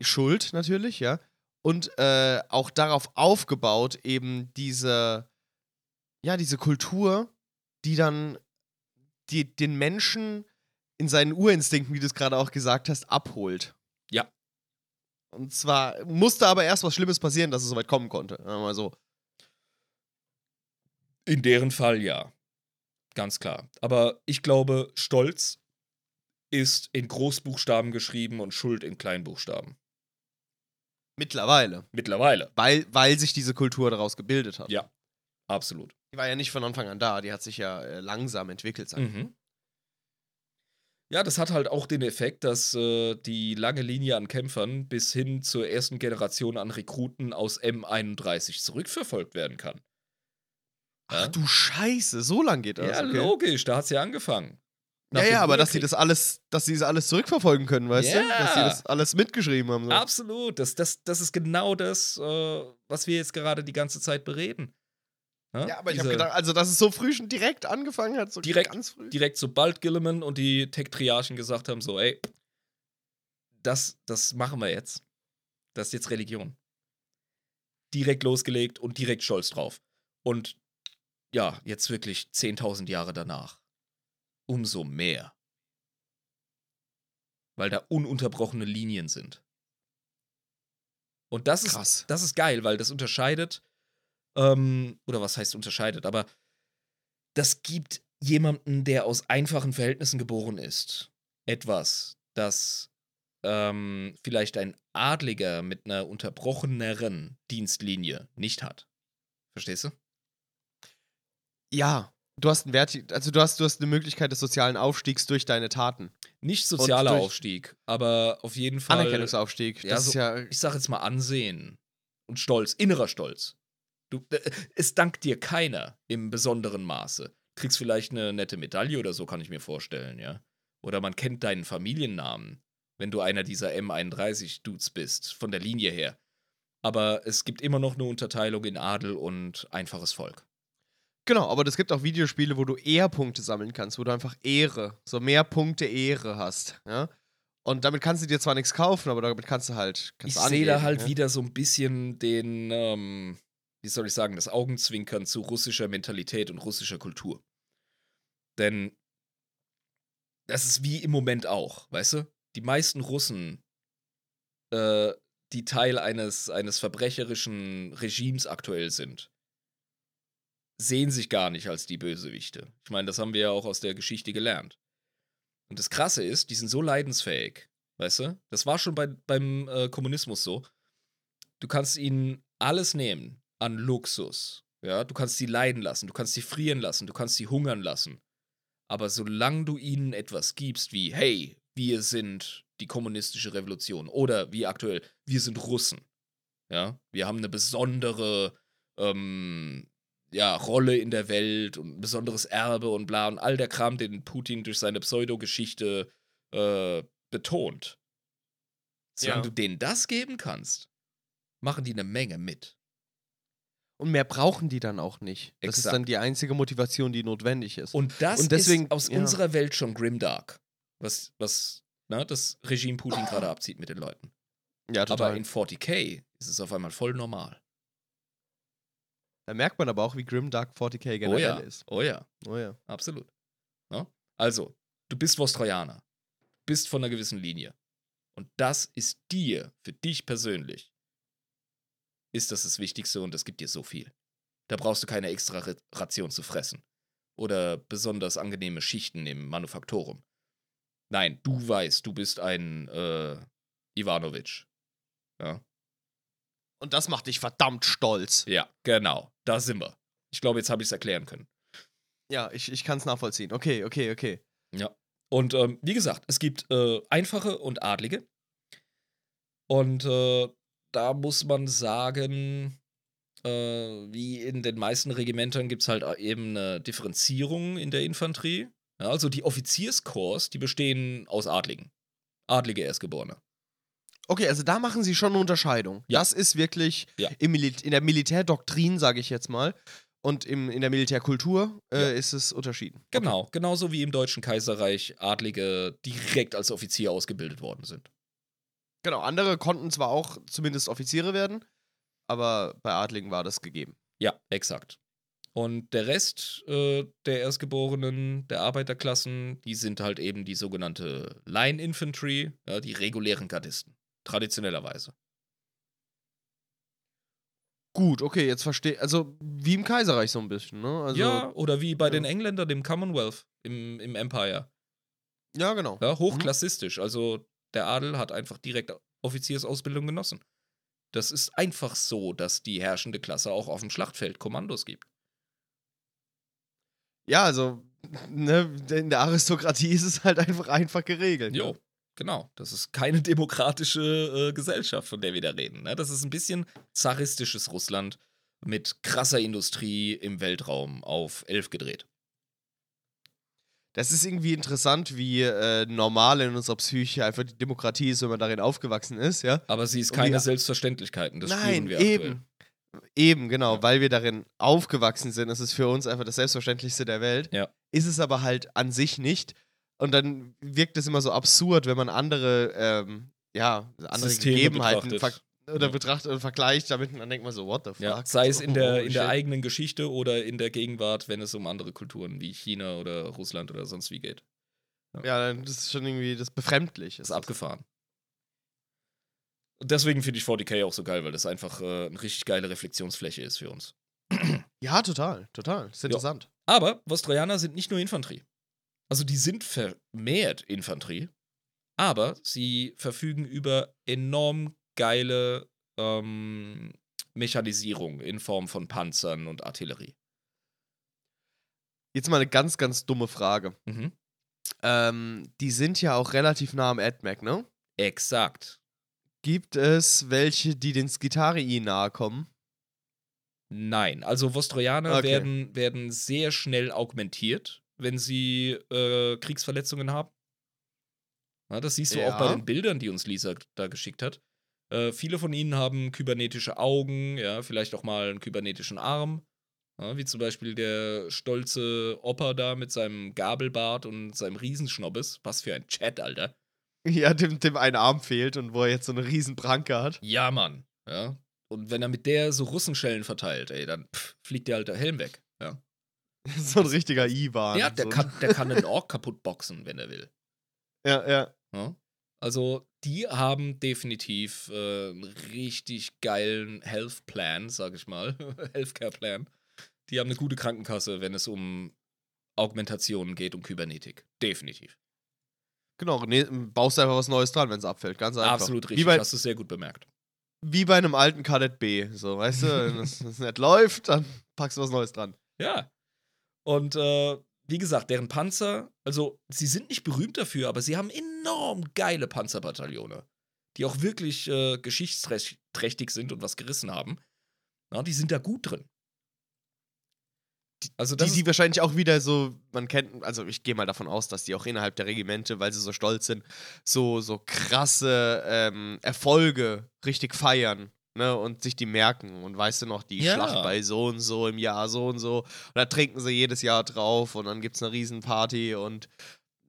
Schuld natürlich, ja. Und äh, auch darauf aufgebaut, eben diese, ja, diese Kultur, die dann die, den Menschen in seinen Urinstinkten, wie du es gerade auch gesagt hast, abholt. Ja. Und zwar musste aber erst was Schlimmes passieren, dass es soweit kommen konnte. Mal so. In deren Fall ja. Ganz klar. Aber ich glaube, Stolz ist in Großbuchstaben geschrieben und Schuld in Kleinbuchstaben. Mittlerweile. Mittlerweile. Weil, weil sich diese Kultur daraus gebildet hat. Ja. Absolut. Die war ja nicht von Anfang an da, die hat sich ja äh, langsam entwickelt. Mhm. Ja, das hat halt auch den Effekt, dass äh, die lange Linie an Kämpfern bis hin zur ersten Generation an Rekruten aus M31 zurückverfolgt werden kann. Ach Ja? du Scheiße, so lang geht das. Ja, okay. logisch, da hat es ja angefangen. Nach Ja, ja, aber dass sie das alles, dass sie das alles zurückverfolgen können, weißt du? Dass sie Ja. das alles mitgeschrieben haben. So. Absolut. Das, das, das ist genau das, äh, was wir jetzt gerade die ganze Zeit bereden. Ja, aber ich habe Diese- gedacht, also dass es so früh schon direkt angefangen hat, so Direkt- ganz früh. direkt sobald Gilliman und die Tech-Triarchen gesagt haben, so, ey, das, das machen wir jetzt. Das ist jetzt Religion. Direkt losgelegt und direkt stolz drauf. Und ja, jetzt wirklich 10.000 Jahre danach. Umso mehr. Weil da ununterbrochene Linien sind. Und das ist, Krass. das ist geil, weil das unterscheidet, ähm, oder was heißt unterscheidet, aber das gibt jemanden, der aus einfachen Verhältnissen geboren ist, etwas, das ähm, vielleicht ein Adliger mit einer unterbrocheneren Dienstlinie nicht hat. Verstehst du? Ja, du hast einen Wert, also du hast, du hast eine Möglichkeit des sozialen Aufstiegs durch deine Taten. Nicht sozialer Aufstieg, aber auf jeden Fall. Anerkennungsaufstieg. Ja, das so- ist ja. ich sag jetzt mal Ansehen und Stolz, innerer Stolz. Du, äh, es dankt dir keiner im besonderen Maße. Kriegst vielleicht eine nette Medaille oder so, kann ich mir vorstellen, ja. Oder man kennt deinen Familiennamen, wenn du einer dieser M31-Dudes bist, von der Linie her. Aber es gibt immer noch eine Unterteilung in Adel und einfaches Volk. Genau, aber es gibt auch Videospiele, wo du eher Punkte sammeln kannst, wo du einfach Ehre, so mehr Punkte Ehre hast, ja. Und damit kannst du dir zwar nichts kaufen, aber damit kannst du halt. Kannst ich sehe da halt ja? wieder so ein bisschen den, ähm, wie soll ich sagen, das Augenzwinkern zu russischer Mentalität und russischer Kultur. Denn das ist wie im Moment auch, weißt du? Die meisten Russen, äh, die Teil eines, eines verbrecherischen Regimes aktuell sind, sehen sich gar nicht als die Bösewichte. Ich meine, das haben wir ja auch aus der Geschichte gelernt. Und das Krasse ist, die sind so leidensfähig. Weißt du? Das war schon bei, beim äh, Kommunismus so. Du kannst ihnen alles nehmen an Luxus. Ja, du kannst sie leiden lassen, du kannst sie frieren lassen, du kannst sie hungern lassen. Aber solange du ihnen etwas gibst wie, hey, wir sind die kommunistische Revolution oder wie aktuell, wir sind Russen. Ja, wir haben eine besondere ähm, ja, Rolle in der Welt und ein besonderes Erbe und bla und all der Kram, den Putin durch seine Pseudogeschichte äh, betont. Solange Ja. du denen das geben kannst, machen die eine Menge mit. Und mehr brauchen die dann auch nicht. Das ist Exakt. dann die einzige Motivation, die notwendig ist. Und das Und deswegen- ist aus ja. unserer Welt schon grimdark, was, was ne, das Regime Putin gerade abzieht mit den Leuten. ja, Aber in 40k ist es auf einmal voll normal. Da merkt man aber auch, wie grimdark 40k Oh generell ja, ist. oh ja, Oh ja. absolut. Ne? Also, du bist Vostrojaner, bist von einer gewissen Linie. Und das ist dir, für dich persönlich, ist das das Wichtigste und das gibt dir so viel. Da brauchst du keine extra Ra- Ration zu fressen. Oder besonders angenehme Schichten im Manufaktorum. Nein, du weißt, du bist ein äh, Ivanovic. Ja, Und das macht dich verdammt stolz. ja, genau. Da sind wir. Ich glaube, jetzt habe ich es erklären können. Ja, ich, ich kann es nachvollziehen. Okay, okay, okay. Ja. Und ähm, wie gesagt, es gibt äh, einfache und adlige. Und äh, da muss man sagen, äh, wie in den meisten Regimentern gibt es halt eben eine Differenzierung in der Infanterie. Ja, also die Offizierskorps, die bestehen aus Adligen. Adlige Erstgeborene. Okay, also da machen sie schon eine Unterscheidung. Ja. Das ist wirklich Ja. in der Militärdoktrin, sage ich jetzt mal, und im, in der Militärkultur äh, Ja. ist es unterschieden. Genau, genauso wie im Deutschen Kaiserreich Adlige direkt als Offizier ausgebildet worden sind. Genau, andere konnten zwar auch zumindest Offiziere werden, aber bei Adligen war das gegeben. Ja, exakt. Und der Rest äh, der Erstgeborenen, der Arbeiterklassen, die sind halt eben die sogenannte Line Infantry, ja, die regulären Gardisten. Traditionellerweise. Gut, okay, jetzt verstehe. Also wie im Kaiserreich so ein bisschen, ne? Also, ja, oder wie bei ja. den Engländern im Commonwealth, im, im Empire. ja, genau. Ja, hochklassistisch. Also der Adel hat einfach direkt Offiziersausbildung genossen. Das ist einfach so, dass die herrschende Klasse auch auf dem Schlachtfeld Kommandos gibt. Ja, also ne, in der Aristokratie ist es halt einfach einfach geregelt. Jo, Ne? Genau. Das ist keine demokratische äh, Gesellschaft, von der wir da reden. Ne? Das ist ein bisschen zaristisches Russland mit krasser Industrie im Weltraum auf elf gedreht. Das ist irgendwie interessant, wie äh, normal in unserer Psyche einfach die Demokratie ist, wenn man darin aufgewachsen ist, ja. Aber sie ist keine Selbstverständlichkeiten. Das Nein, spüren wir aktuell. eben. Eben, genau, Ja. weil wir darin aufgewachsen sind. Das ist für uns einfach das Selbstverständlichste der Welt. Ja. Ist es aber halt an sich nicht. Und dann wirkt es immer so absurd, wenn man andere, ähm, ja, andere Systeme Gegebenheiten betrachtet. oder Ja. betrachtet und vergleicht damit und dann denkt man so, what the fuck? Ja, sei es in der, Oh, in der shit. eigenen Geschichte oder in der Gegenwart, wenn es um andere Kulturen wie China oder Russland oder sonst wie geht. Ja, das ist schon irgendwie das befremdlich. Das ist abgefahren. Und deswegen finde ich 40k auch so geil, weil das einfach äh, eine richtig geile Reflexionsfläche ist für uns. Ja, total, total. Das ist interessant. Aber Vostrojaner sind nicht nur Infanterie. Also die sind vermehrt Infanterie, aber sie verfügen über enorm geile ähm, Mechanisierung in Form von Panzern und Artillerie. Jetzt mal eine ganz, ganz dumme Frage. Mhm. Ähm, die sind ja auch relativ nah am AdMac, ne? Exakt. Gibt es welche, die den Skitarii nahe kommen? Nein, also Vostrojaner Okay. werden, werden sehr schnell augmentiert, wenn sie äh, Kriegsverletzungen haben. Ja, das siehst du auch bei Ja. den Bildern, die uns Lisa da geschickt hat. Äh, viele von ihnen haben kybernetische Augen, ja, vielleicht auch mal einen kybernetischen Arm. Ja, wie zum Beispiel der stolze Opa da mit seinem Gabelbart und seinem Riesenschnobbes. Was für ein Chat, Alter. Ja, dem, dem ein Arm fehlt und wo er jetzt so eine riesen Pranke hat. Ja, Mann. Ja. Und wenn er mit der so Russenschellen verteilt, ey, dann pff, fliegt der alter Helm weg. Ja. so ein richtiger Ivan. Ja, der, so. kann, der kann einen Ork kaputt boxen, wenn er will. Ja, ja. Ja? Also, die haben definitiv äh, einen richtig geilen Health Plan, sag ich mal. Healthcare Plan. Die haben eine gute Krankenkasse, wenn es um Augmentationen geht, um Kybernetik. Definitiv. Genau, nee, baust du einfach was Neues dran, wenn es abfällt. Ganz einfach. Absolut richtig. bei, Hast du sehr gut bemerkt. wie bei einem alten Kadett B. So, weißt du, wenn das, das nicht läuft, dann packst du was Neues dran. Ja. Und äh, wie gesagt, deren Panzer, also sie sind nicht berühmt dafür, aber sie haben enorm geile Panzerbataillone, die auch wirklich äh, geschichtsträchtig sind und was gerissen haben. Ja, die sind da gut drin. Also Die, das die ist, wahrscheinlich auch wieder so, man kennt, also ich gehe mal davon aus, dass die auch innerhalb der Regimente, weil sie so stolz sind, so, so krasse ähm, Erfolge richtig feiern. Ne, und sich die merken. Und weißt du noch, die Ja. Schlacht bei so und so im Jahr so und so. Und da trinken sie jedes Jahr drauf und dann gibt es eine Riesenparty und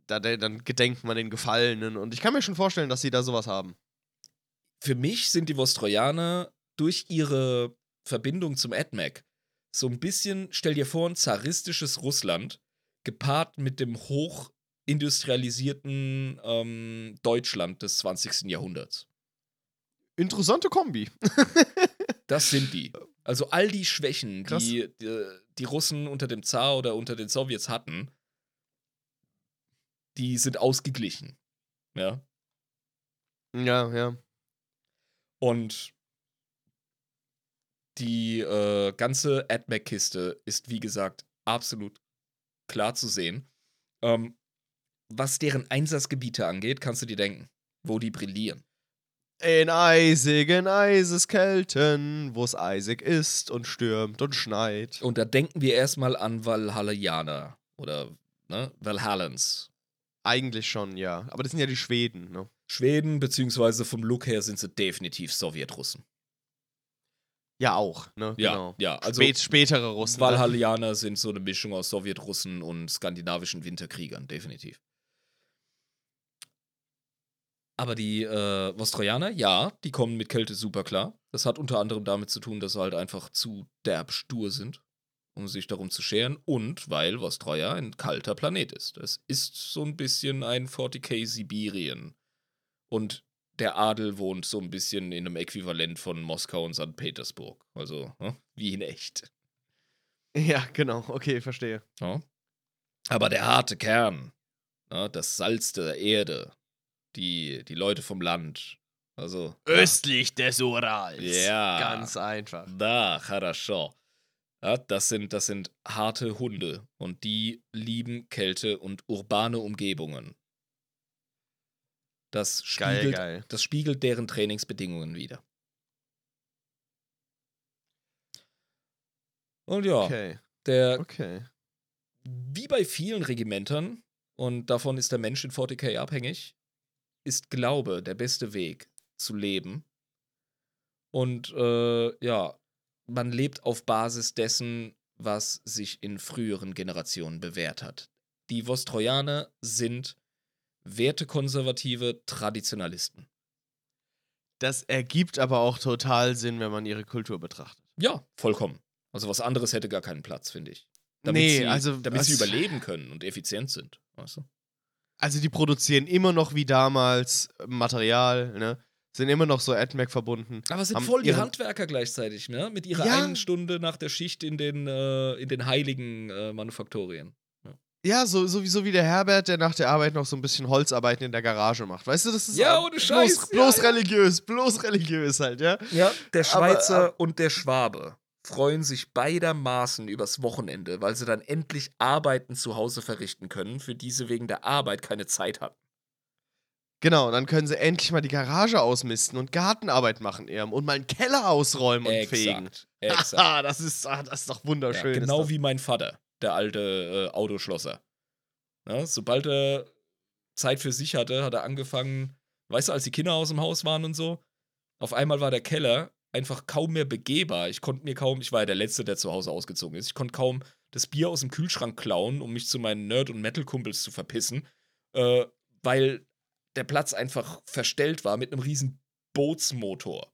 da, da, dann gedenkt man den Gefallenen. Und ich kann mir schon vorstellen, dass sie da sowas haben. für mich sind die Vostrojaner durch ihre Verbindung zum AdMac so ein bisschen, stell dir vor, ein zaristisches Russland gepaart mit dem hochindustrialisierten ähm, Deutschland des 20. Jahrhunderts. Interessante Kombi. Das sind die. Also all die Schwächen, die, die die Russen unter dem Zar oder unter den Sowjets hatten, die sind ausgeglichen. Ja. ja, ja. Und die äh, ganze AdMac-Kiste ist, wie gesagt, absolut klar zu sehen. Ähm, was deren Einsatzgebiete angeht, kannst du dir denken, wo die brillieren. In eisigen Eiseskelten, wo's eisig ist und stürmt und schneit. Und da denken wir erstmal an Valhallianer oder ne, Valhallans. Eigentlich schon, ja. Aber das sind ja die Schweden, ne? Schweden, beziehungsweise vom Look her sind sie definitiv Sowjetrussen. Ja, auch, ne? Ja, genau. ja, also Spät, spätere Russen. ne? Valhallianer sind so eine Mischung aus Sowjetrussen und skandinavischen Winterkriegern, definitiv. Aber die äh, Vostrojaner, ja, die kommen mit Kälte super klar. Das hat unter anderem damit zu tun, dass sie halt einfach zu derb stur sind, um sich darum zu scheren. Und weil Vostroja ein kalter Planet ist. Es ist so ein bisschen ein 40k Sibirien. Und der Adel wohnt so ein bisschen in einem Äquivalent von Moskau und St. Petersburg. Also, ne, wie in echt. Ja, genau. Okay, verstehe. Ja. Aber der harte Kern, ne, das Salz der Erde, die, die Leute vom Land, also. Östlich des Urals. Ja. Ganz einfach. Da, хорошо. Ja, das sind, das sind harte Hunde und die lieben Kälte und urbane Umgebungen. Das Geil, spiegelt, geil. das spiegelt deren Trainingsbedingungen wider. Und ja, Okay, der okay. wie bei vielen Regimentern, und davon ist der Mensch in 40k abhängig, ist Glaube der beste Weg zu leben. Und äh, ja, man lebt auf Basis dessen, was sich in früheren Generationen bewährt hat. Die Vostrojaner sind wertekonservative Traditionalisten. Das ergibt aber auch total Sinn, wenn man ihre Kultur betrachtet. Ja, vollkommen. Also was anderes hätte gar keinen Platz, finde ich. Damit Nee, sie, also damit sie überleben können und effizient sind. Weißt du? Also die produzieren immer noch wie damals Material, ne? Sind immer noch so AdMac verbunden. Aber sind voll die Handwerker gleichzeitig, ne? Mit ihrer Ja. einen Stunde nach der Schicht in den, äh, in den heiligen äh, Manufaktorien. Ja, so, so, wie, so wie der Herbert, der nach der Arbeit noch so ein bisschen Holzarbeiten in der Garage macht. Weißt du, das ist Ja, ohne bloß, Scheiß, bloß ja, ja. religiös, bloß religiös halt, ja. Ja, der Aber, Schweizer und der Schwabe freuen sich beidermaßen übers Wochenende, weil sie dann endlich Arbeiten zu Hause verrichten können, für die sie wegen der Arbeit keine Zeit hatten. Genau, dann können sie endlich mal die Garage ausmisten und Gartenarbeit machen eher und mal einen Keller ausräumen und fegen. Exakt. Exakt. Haha, das ist, ah, das ist doch Ja, wunderschön. ist genau wie mein Vater, der alte äh, Autoschlosser. Ja, sobald er Zeit für sich hatte, hat er angefangen, weißt du, als die Kinder aus dem Haus waren und so, auf einmal war der Keller einfach kaum mehr begehbar. Ich konnte mir kaum, ich war ja der Letzte, der zu Hause ausgezogen ist, ich konnte kaum das Bier aus dem Kühlschrank klauen, um mich zu meinen Nerd- und Metal-Kumpels zu verpissen, äh, weil der Platz einfach verstellt war mit einem riesen Bootsmotor.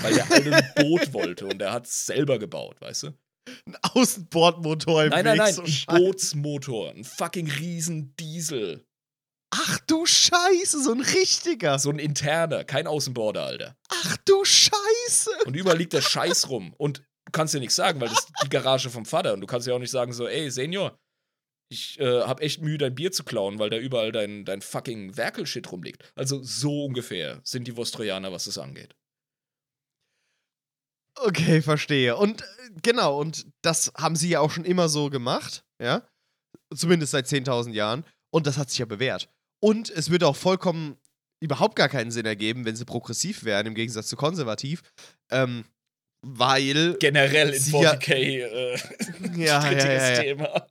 Weil der alte ein Boot wollte und er hat es selber gebaut, weißt du? Ein Außenbordmotor im Nein, nein, Weg, nein, so ein. Bootsmotor, ein fucking riesen Diesel. Ach du Scheiße, so ein richtiger. So ein interner, kein Außenborder, Alter. Ach du Scheiße. Und überall liegt der Scheiß rum. Und kannst ja nichts sagen, weil das ist die Garage vom Vater. Und du kannst ja auch nicht sagen so, ey, Senior, ich äh, hab echt Mühe, dein Bier zu klauen, weil da überall dein, dein fucking Werkelshit rumliegt. Also so ungefähr sind die Vostrojaner, was das angeht. Okay, verstehe. Und äh, genau, und das haben sie ja auch schon immer so gemacht, ja? Zumindest seit 10.000 Jahren. Und das hat sich ja bewährt. Und es würde auch vollkommen überhaupt gar keinen Sinn ergeben, wenn sie progressiv wären, im Gegensatz zu konservativ. Ähm, weil. Generell in Sie ja- 40k äh, Ja, strittiges ja, ja. Thema.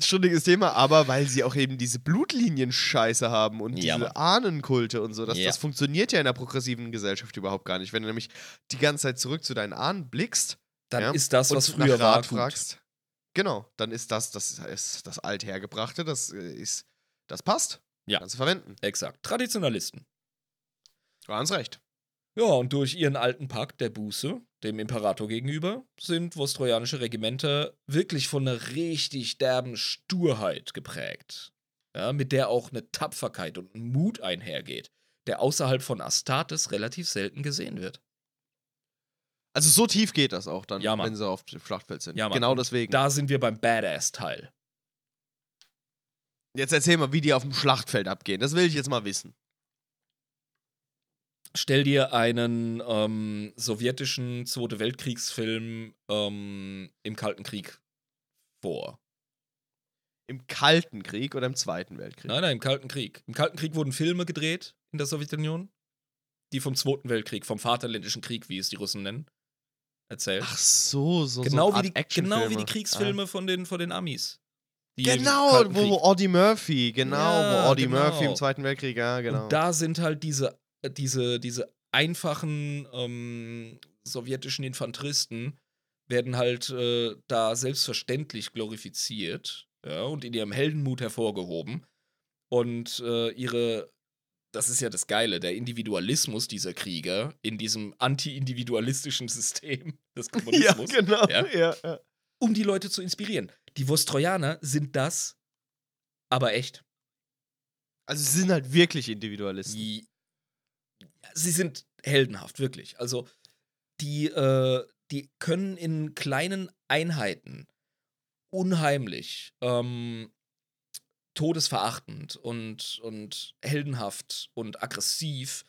Strittiges Thema, aber weil sie auch eben diese Blutlinien-Scheiße haben und diese. Ahnenkulte und so. Das, das funktioniert ja in der progressiven Gesellschaft überhaupt gar nicht. Wenn du nämlich die ganze Zeit zurück zu deinen Ahnen blickst Dann ist das, was früher war, Rat gut. fragst, genau, dann ist das, das ist das Althergebrachte, das äh, ist, das passt. Ja. Kannst du verwenden. Exakt. Traditionalisten. Ganz recht. Ja, und durch ihren alten Pakt der Buße, dem Imperator gegenüber, sind vostrojanische Regimenter wirklich von einer richtig derben Sturheit geprägt. Ja, mit der auch eine Tapferkeit und ein Mut einhergeht, der außerhalb von Astartes relativ selten gesehen wird. Also so tief geht das auch dann, Ja, wenn sie auf dem Schlachtfeld sind. Ja, Mann. Genau deswegen. Da sind wir beim Badass-Teil. Jetzt erzähl mal, wie die auf dem Schlachtfeld abgehen. Das will ich jetzt mal wissen. Stell dir einen ähm, sowjetischen Zweite Weltkriegsfilm ähm, im Kalten Krieg vor. Im Kalten Krieg oder im Zweiten Weltkrieg? Nein, nein, im Kalten Krieg. Im Kalten Krieg wurden Filme gedreht in der Sowjetunion, die vom Zweiten Weltkrieg, vom Vaterländischen Krieg, wie es die Russen nennen, erzählt. Ach so, so genau, so wie die, genau wie die Kriegsfilme von, den, von den Amis. Genau, Kalten wo, wo Audie Murphy, genau, Ja, wo Audie genau. Murphy im Zweiten Weltkrieg, ja, genau. Und da sind halt diese, äh, diese, diese einfachen ähm, sowjetischen Infanteristen werden halt äh, da selbstverständlich glorifiziert ja, und in ihrem Heldenmut hervorgehoben. Und äh, ihre, das ist ja das Geile, der Individualismus dieser Krieger in diesem anti-individualistischen System des ja, Kommunismus, genau. Ja. Ja. Ja, um die Leute zu inspirieren. Die Vostrojaner sind das, aber echt. Also sie sind halt wirklich Individualisten. Die, sie sind heldenhaft, wirklich. Also, die, äh, die können in kleinen Einheiten unheimlich, ähm, todesverachtend und, und heldenhaft und aggressiv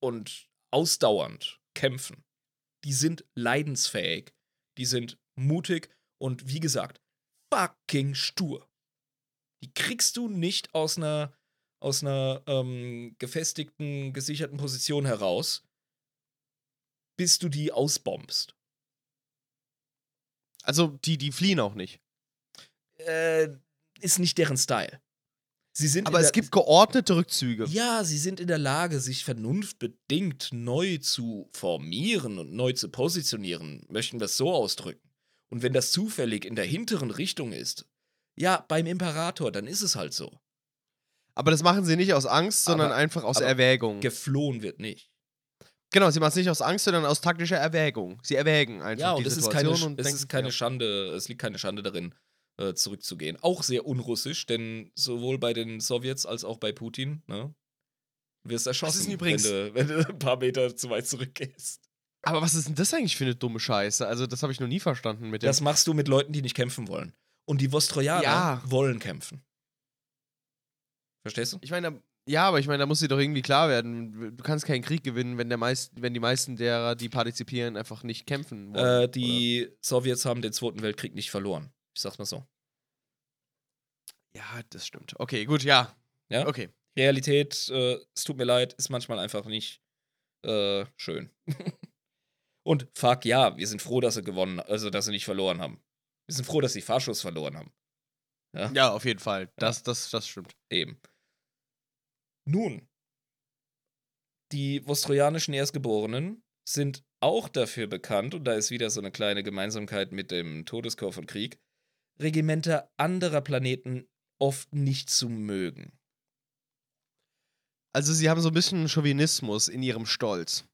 und ausdauernd kämpfen. Die sind leidensfähig, die sind mutig und wie gesagt, fucking stur. Die kriegst du nicht aus einer aus einer ähm, gefestigten, gesicherten Position heraus, bis du die ausbombst. Also die, die fliehen auch nicht. Äh, ist nicht deren Style. Sie sind Aber es gibt geordnete Rückzüge. Ja, sie sind in der Lage, sich vernunftbedingt neu zu formieren und neu zu positionieren, möchten wir es so ausdrücken. Und wenn das zufällig in der hinteren Richtung ist, ja, beim Imperator, dann ist es halt so. Aber das machen sie nicht aus Angst, sondern Aber- einfach aus Erwägung. Geflohen wird nicht. Genau, sie machen es nicht aus Angst, sondern aus taktischer Erwägung. Sie erwägen einfach Ja, und die Situation keine, und es denken, ist keine ja. Schande, es liegt keine Schande darin, äh, zurückzugehen. Auch sehr unrussisch, denn sowohl bei den Sowjets als auch bei Putin, ne? Wirst erschossen, wenn, du, wenn du ein paar Meter zu weit zurückgehst. Aber was ist denn das eigentlich für eine dumme Scheiße? Also, das habe ich noch nie verstanden mit dem. Das machst du mit Leuten, die nicht kämpfen wollen. Und die Vostrojaner Ja. wollen kämpfen. Verstehst du? ich meine, ja, aber ich meine, da muss dir doch irgendwie klar werden. Du kannst keinen Krieg gewinnen, wenn, der meist, wenn die meisten derer, die partizipieren, einfach nicht kämpfen wollen. Äh, die Sowjets haben den Zweiten Weltkrieg nicht verloren. Ich sag's mal so. oder? Ja, das stimmt. Okay, gut, ja. Ja? Okay. Realität, äh, es tut mir leid, ist manchmal einfach nicht äh, schön. Und fuck ja, wir sind froh, dass sie gewonnen, also dass sie nicht verloren haben. Wir sind froh, dass die Fahrschuss verloren haben. Ja, auf jeden Fall. Das, das, das stimmt. Eben. Nun, die vostrojanischen Erstgeborenen sind auch dafür bekannt, und da ist wieder so eine kleine Gemeinsamkeit mit dem Todeskorps von Krieg, Regimenter anderer Planeten oft nicht zu mögen. Also, sie haben so ein bisschen Chauvinismus in ihrem Stolz.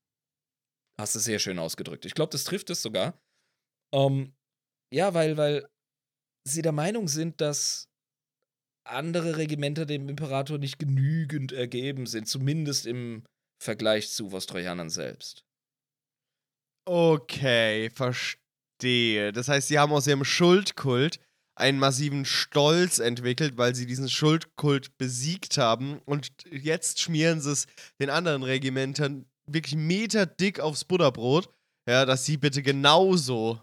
Hast du sehr schön ausgedrückt. Ich glaube, das trifft es sogar. Ähm, ja, weil, weil sie der Meinung sind, dass andere Regimenter dem Imperator nicht genügend ergeben sind, zumindest im Vergleich zu Vostrojanern selbst. Okay, verstehe. Das heißt, sie haben aus ihrem Schuldkult einen massiven Stolz entwickelt, weil sie diesen Schuldkult besiegt haben. Und jetzt schmieren sie es den anderen Regimentern wirklich meterdick aufs Butterbrot, ja, dass sie bitte genauso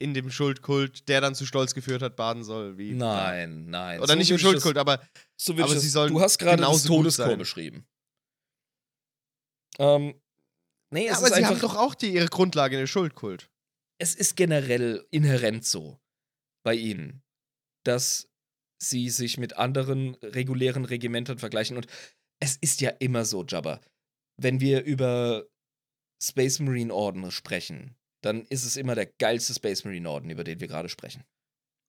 in dem Schuldkult, der dann zu Stolz geführt hat, baden soll. Wie, Nein, nein. Oder So nicht im ich das- Schuldkult, aber So Aber das, sie sollen du hast gerade das sein. beschrieben. Ähm, nee, ja, aber ist sie einfach, haben doch auch die, ihre Grundlage in der Schuldkult. es ist generell inhärent so bei ihnen, dass sie sich mit anderen regulären Regimentern vergleichen. Und es ist ja immer so, Jabba. Wenn wir über Space Marine Orden sprechen, dann ist es immer der geilste Space Marine Orden, über den wir gerade sprechen.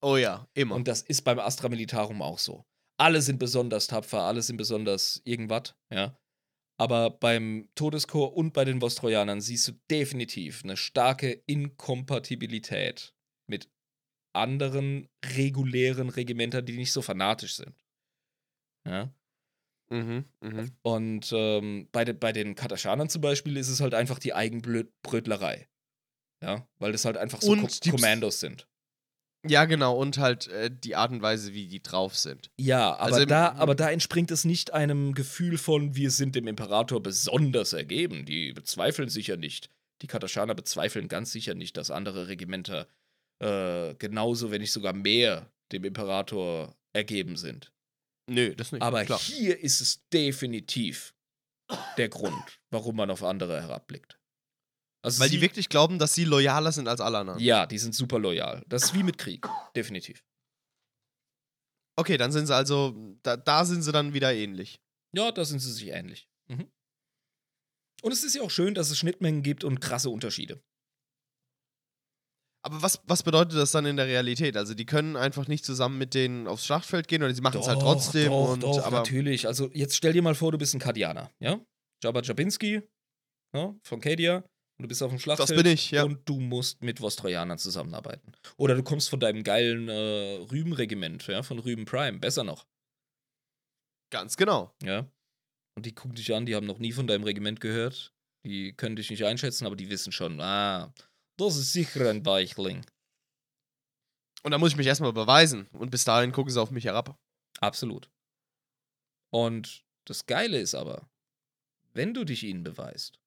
Oh ja, immer. Und das ist beim Astra Militarum auch so. Alle sind besonders tapfer, alle sind besonders irgendwas, ja. Aber beim Todeschor und bei den Vostrojanern siehst du definitiv eine starke Inkompatibilität mit anderen regulären Regimentern, die nicht so fanatisch sind. Ja. Mhm, mhm. Und ähm, bei, de, bei den Katachanern zum Beispiel ist es halt einfach die Eigenbrötlerei. Ja, weil das halt einfach so Und Ko die Ps- Kommandos sind. Ja, genau. Und halt äh, die Art und Weise, wie die drauf sind. Ja, aber, Also da, aber da entspringt es nicht einem Gefühl von, wir sind dem Imperator besonders ergeben. Die bezweifeln sicher nicht. Die Kataschaner bezweifeln ganz sicher nicht, dass andere Regimenter äh, genauso, wenn nicht sogar mehr, dem Imperator ergeben sind. Nö, das nicht. Aber klar. hier ist es definitiv der Grund, warum man auf andere herabblickt. Also Weil sie, die wirklich glauben, dass sie loyaler sind als alle anderen. Ja, die sind super loyal. Das ist wie mit Krieg, definitiv. Okay, dann sind sie also, da, da sind sie dann wieder ähnlich. Ja, da sind sie sich ähnlich. Mhm. Und es ist ja auch schön, dass es Schnittmengen gibt und krasse Unterschiede. Aber was, was bedeutet das dann in der Realität? Also die können einfach nicht zusammen mit denen aufs Schlachtfeld gehen oder sie machen es halt trotzdem. Doch, und, doch, aber natürlich. Also jetzt stell dir mal vor, du bist ein Kardianer, ja? Jabba Jabinski, ja, von Cadia, und du bist auf dem das Schlachtfeld. bin ich, ja. Und du musst mit Vostrojanern zusammenarbeiten. Oder du kommst von deinem geilen äh, Rübenregiment, ja, von Rüben Prime, besser noch, Ganz genau. ja? Und die gucken dich an, die haben noch nie von deinem Regiment gehört. Die können dich nicht einschätzen, aber die wissen schon, ah, das ist sicher ein Weichling. Und da muss ich mich erstmal beweisen. Und bis dahin gucken sie auf mich herab. Absolut. Und das Geile ist aber, wenn du dich ihnen beweist,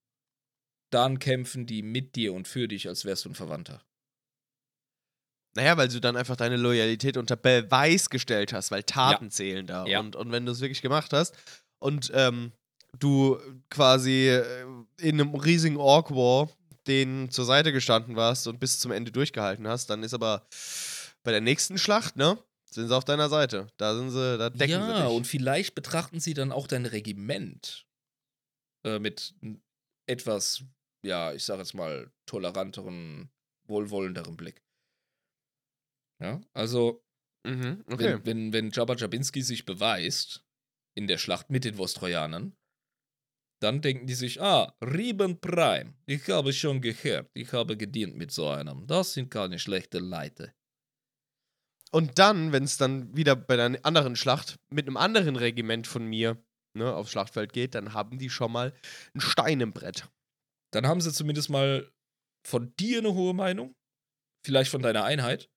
dann kämpfen die mit dir und für dich, als wärst du ein Verwandter. Naja, weil du dann einfach deine Loyalität unter Beweis gestellt hast, weil Taten zählen da. Ja. Und, und wenn du es wirklich gemacht hast und ähm, du quasi äh, in einem riesigen Orc War denen zur Seite gestanden warst und bis zum Ende durchgehalten hast, dann ist aber bei der nächsten Schlacht, ne, sind sie auf deiner Seite. Da sind sie, da decken sie ja, und vielleicht betrachten sie dann auch dein Regiment äh, mit etwas, ja, ich sag jetzt mal, toleranteren, wohlwollenderen Blick. Ja, also mhm, okay. wenn, wenn, wenn Jabba Jabinski sich beweist in der Schlacht mit den Vostrojanern, dann denken die sich, ah, Rieben Prime, ich habe schon gehört, ich habe gedient mit so einem. Das sind keine schlechte Leute. Und dann, wenn es dann wieder bei der anderen Schlacht mit einem anderen Regiment von mir ne, aufs Schlachtfeld geht, dann haben die schon mal ein Stein im Brett. Dann haben sie zumindest mal von dir eine hohe Meinung, vielleicht von deiner Einheit,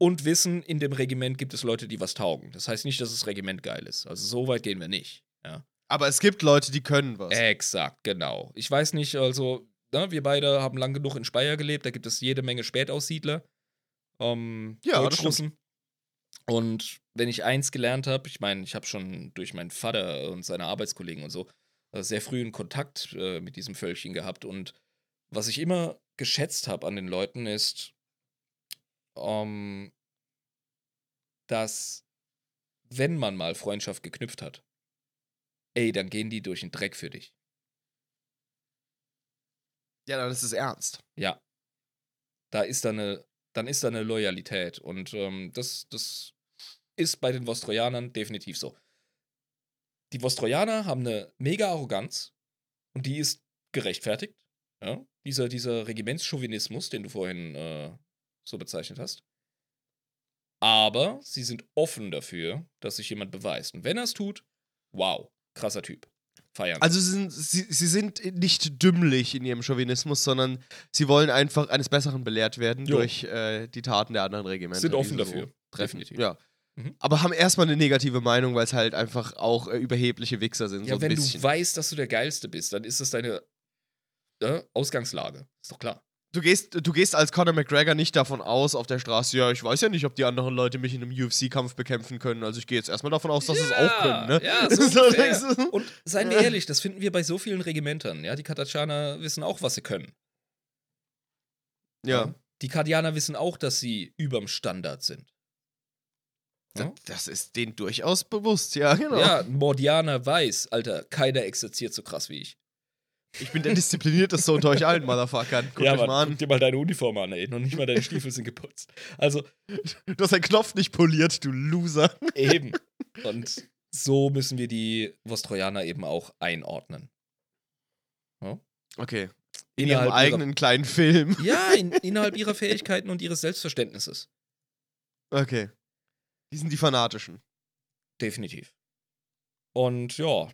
und wissen, in dem Regiment gibt es Leute, die was taugen. Das heißt nicht, dass das Regiment geil ist. Also so weit gehen wir nicht. Ja. Aber es gibt Leute, die können was. Exakt, genau. Ich weiß nicht, also, ne, wir beide haben lang genug in Speyer gelebt, da gibt es jede Menge Spätaussiedler. Ähm, Ja, Deutschrussen. Und wenn ich eins gelernt habe, ich meine, ich habe schon durch meinen Vater und seine Arbeitskollegen und so äh, sehr früh einen Kontakt äh, mit diesem Völkchen gehabt. Und was ich immer geschätzt habe an den Leuten ist, ähm, dass wenn man mal Freundschaft geknüpft hat, ey, dann gehen die durch den Dreck für dich. Ja, dann ist es ernst. Ja. Da ist da eine, dann ist da eine Loyalität. Und ähm, das, das ist bei den Vostrojanern definitiv so. Die Vostrojaner haben eine mega Arroganz und die ist gerechtfertigt. Ja? Dieser, dieser Regimentschauvinismus, den du vorhin äh, so bezeichnet hast. Aber sie sind offen dafür, dass sich jemand beweist. Und wenn er es tut, wow, krasser Typ. feiern. Also sie sind, sie, sie sind nicht dümmlich in ihrem Chauvinismus, sondern sie wollen einfach eines Besseren belehrt werden Jo. durch äh, die Taten der anderen Regimenter. Sind offen dafür, So treffen. definitiv. Ja. Mhm. Aber haben erstmal eine negative Meinung, weil es halt einfach auch äh, überhebliche Wichser sind. ja, so wenn bisschen. du weißt, dass du der Geilste bist, dann ist das deine äh, Ausgangslage. Ist doch klar. Du gehst, du gehst als Conor McGregor nicht davon aus auf der Straße, ja, ich weiß ja nicht, ob die anderen Leute mich in einem UFC-Kampf bekämpfen können. Also ich gehe jetzt erstmal davon aus, dass sie es auch können, ne? Ja, so So? Und seien wir ehrlich, das finden wir bei so vielen Regimentern. Ja, die Katachaner wissen auch, was sie können. ja. Die Kardianer wissen auch, dass sie überm Standard sind. Ja? Das ist denen durchaus bewusst, ja, genau. Ja, ein Mordianer weiß, Alter, keiner exerziert so krass wie ich. Ich bin der disziplinierteste unter euch allen, Motherfuckern. Guckt ja, euch Mann, mal guck an. dir mal deine Uniform an, ey. Noch nicht mal deine Stiefel sind geputzt. Also, Du hast deinen Knopf nicht poliert, du Loser. eben. Und so müssen wir die Vostrojaner eben auch einordnen. Okay. In Innerhalb ihrem eigenen kleinen Film. Ihrer, ja, in, innerhalb ihrer Fähigkeiten und ihres Selbstverständnisses. Okay. Die sind die Fanatischen. Definitiv. Und ja,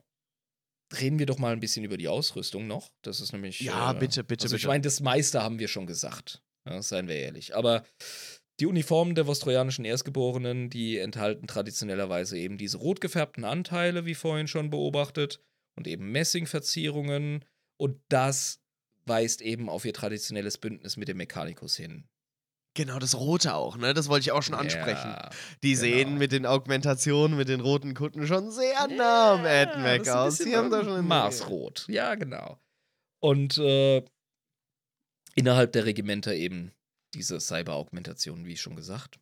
reden wir doch mal ein bisschen über die Ausrüstung noch. Das ist nämlich. Ja, äh, bitte, bitte, also Ich bitte. meine, das meiste haben wir schon gesagt. Ja, seien wir ehrlich. Aber die Uniformen der vostrojanischen Erstgeborenen, die enthalten traditionellerweise eben diese rot gefärbten Anteile, wie vorhin schon beobachtet, und eben Messingverzierungen. Und das weist eben auf ihr traditionelles Bündnis mit dem Mechanicus hin. Genau, das Rote auch, ne? Das wollte ich auch schon ansprechen. Ja, Die genau. sehen mit den Augmentationen, mit den roten Kutten schon sehr nah am Ed Mac aus. Die haben da schon Marsrot. Ja, genau. Und äh, innerhalb der Regimenter eben diese Cyber-Augmentation, wie schon gesagt.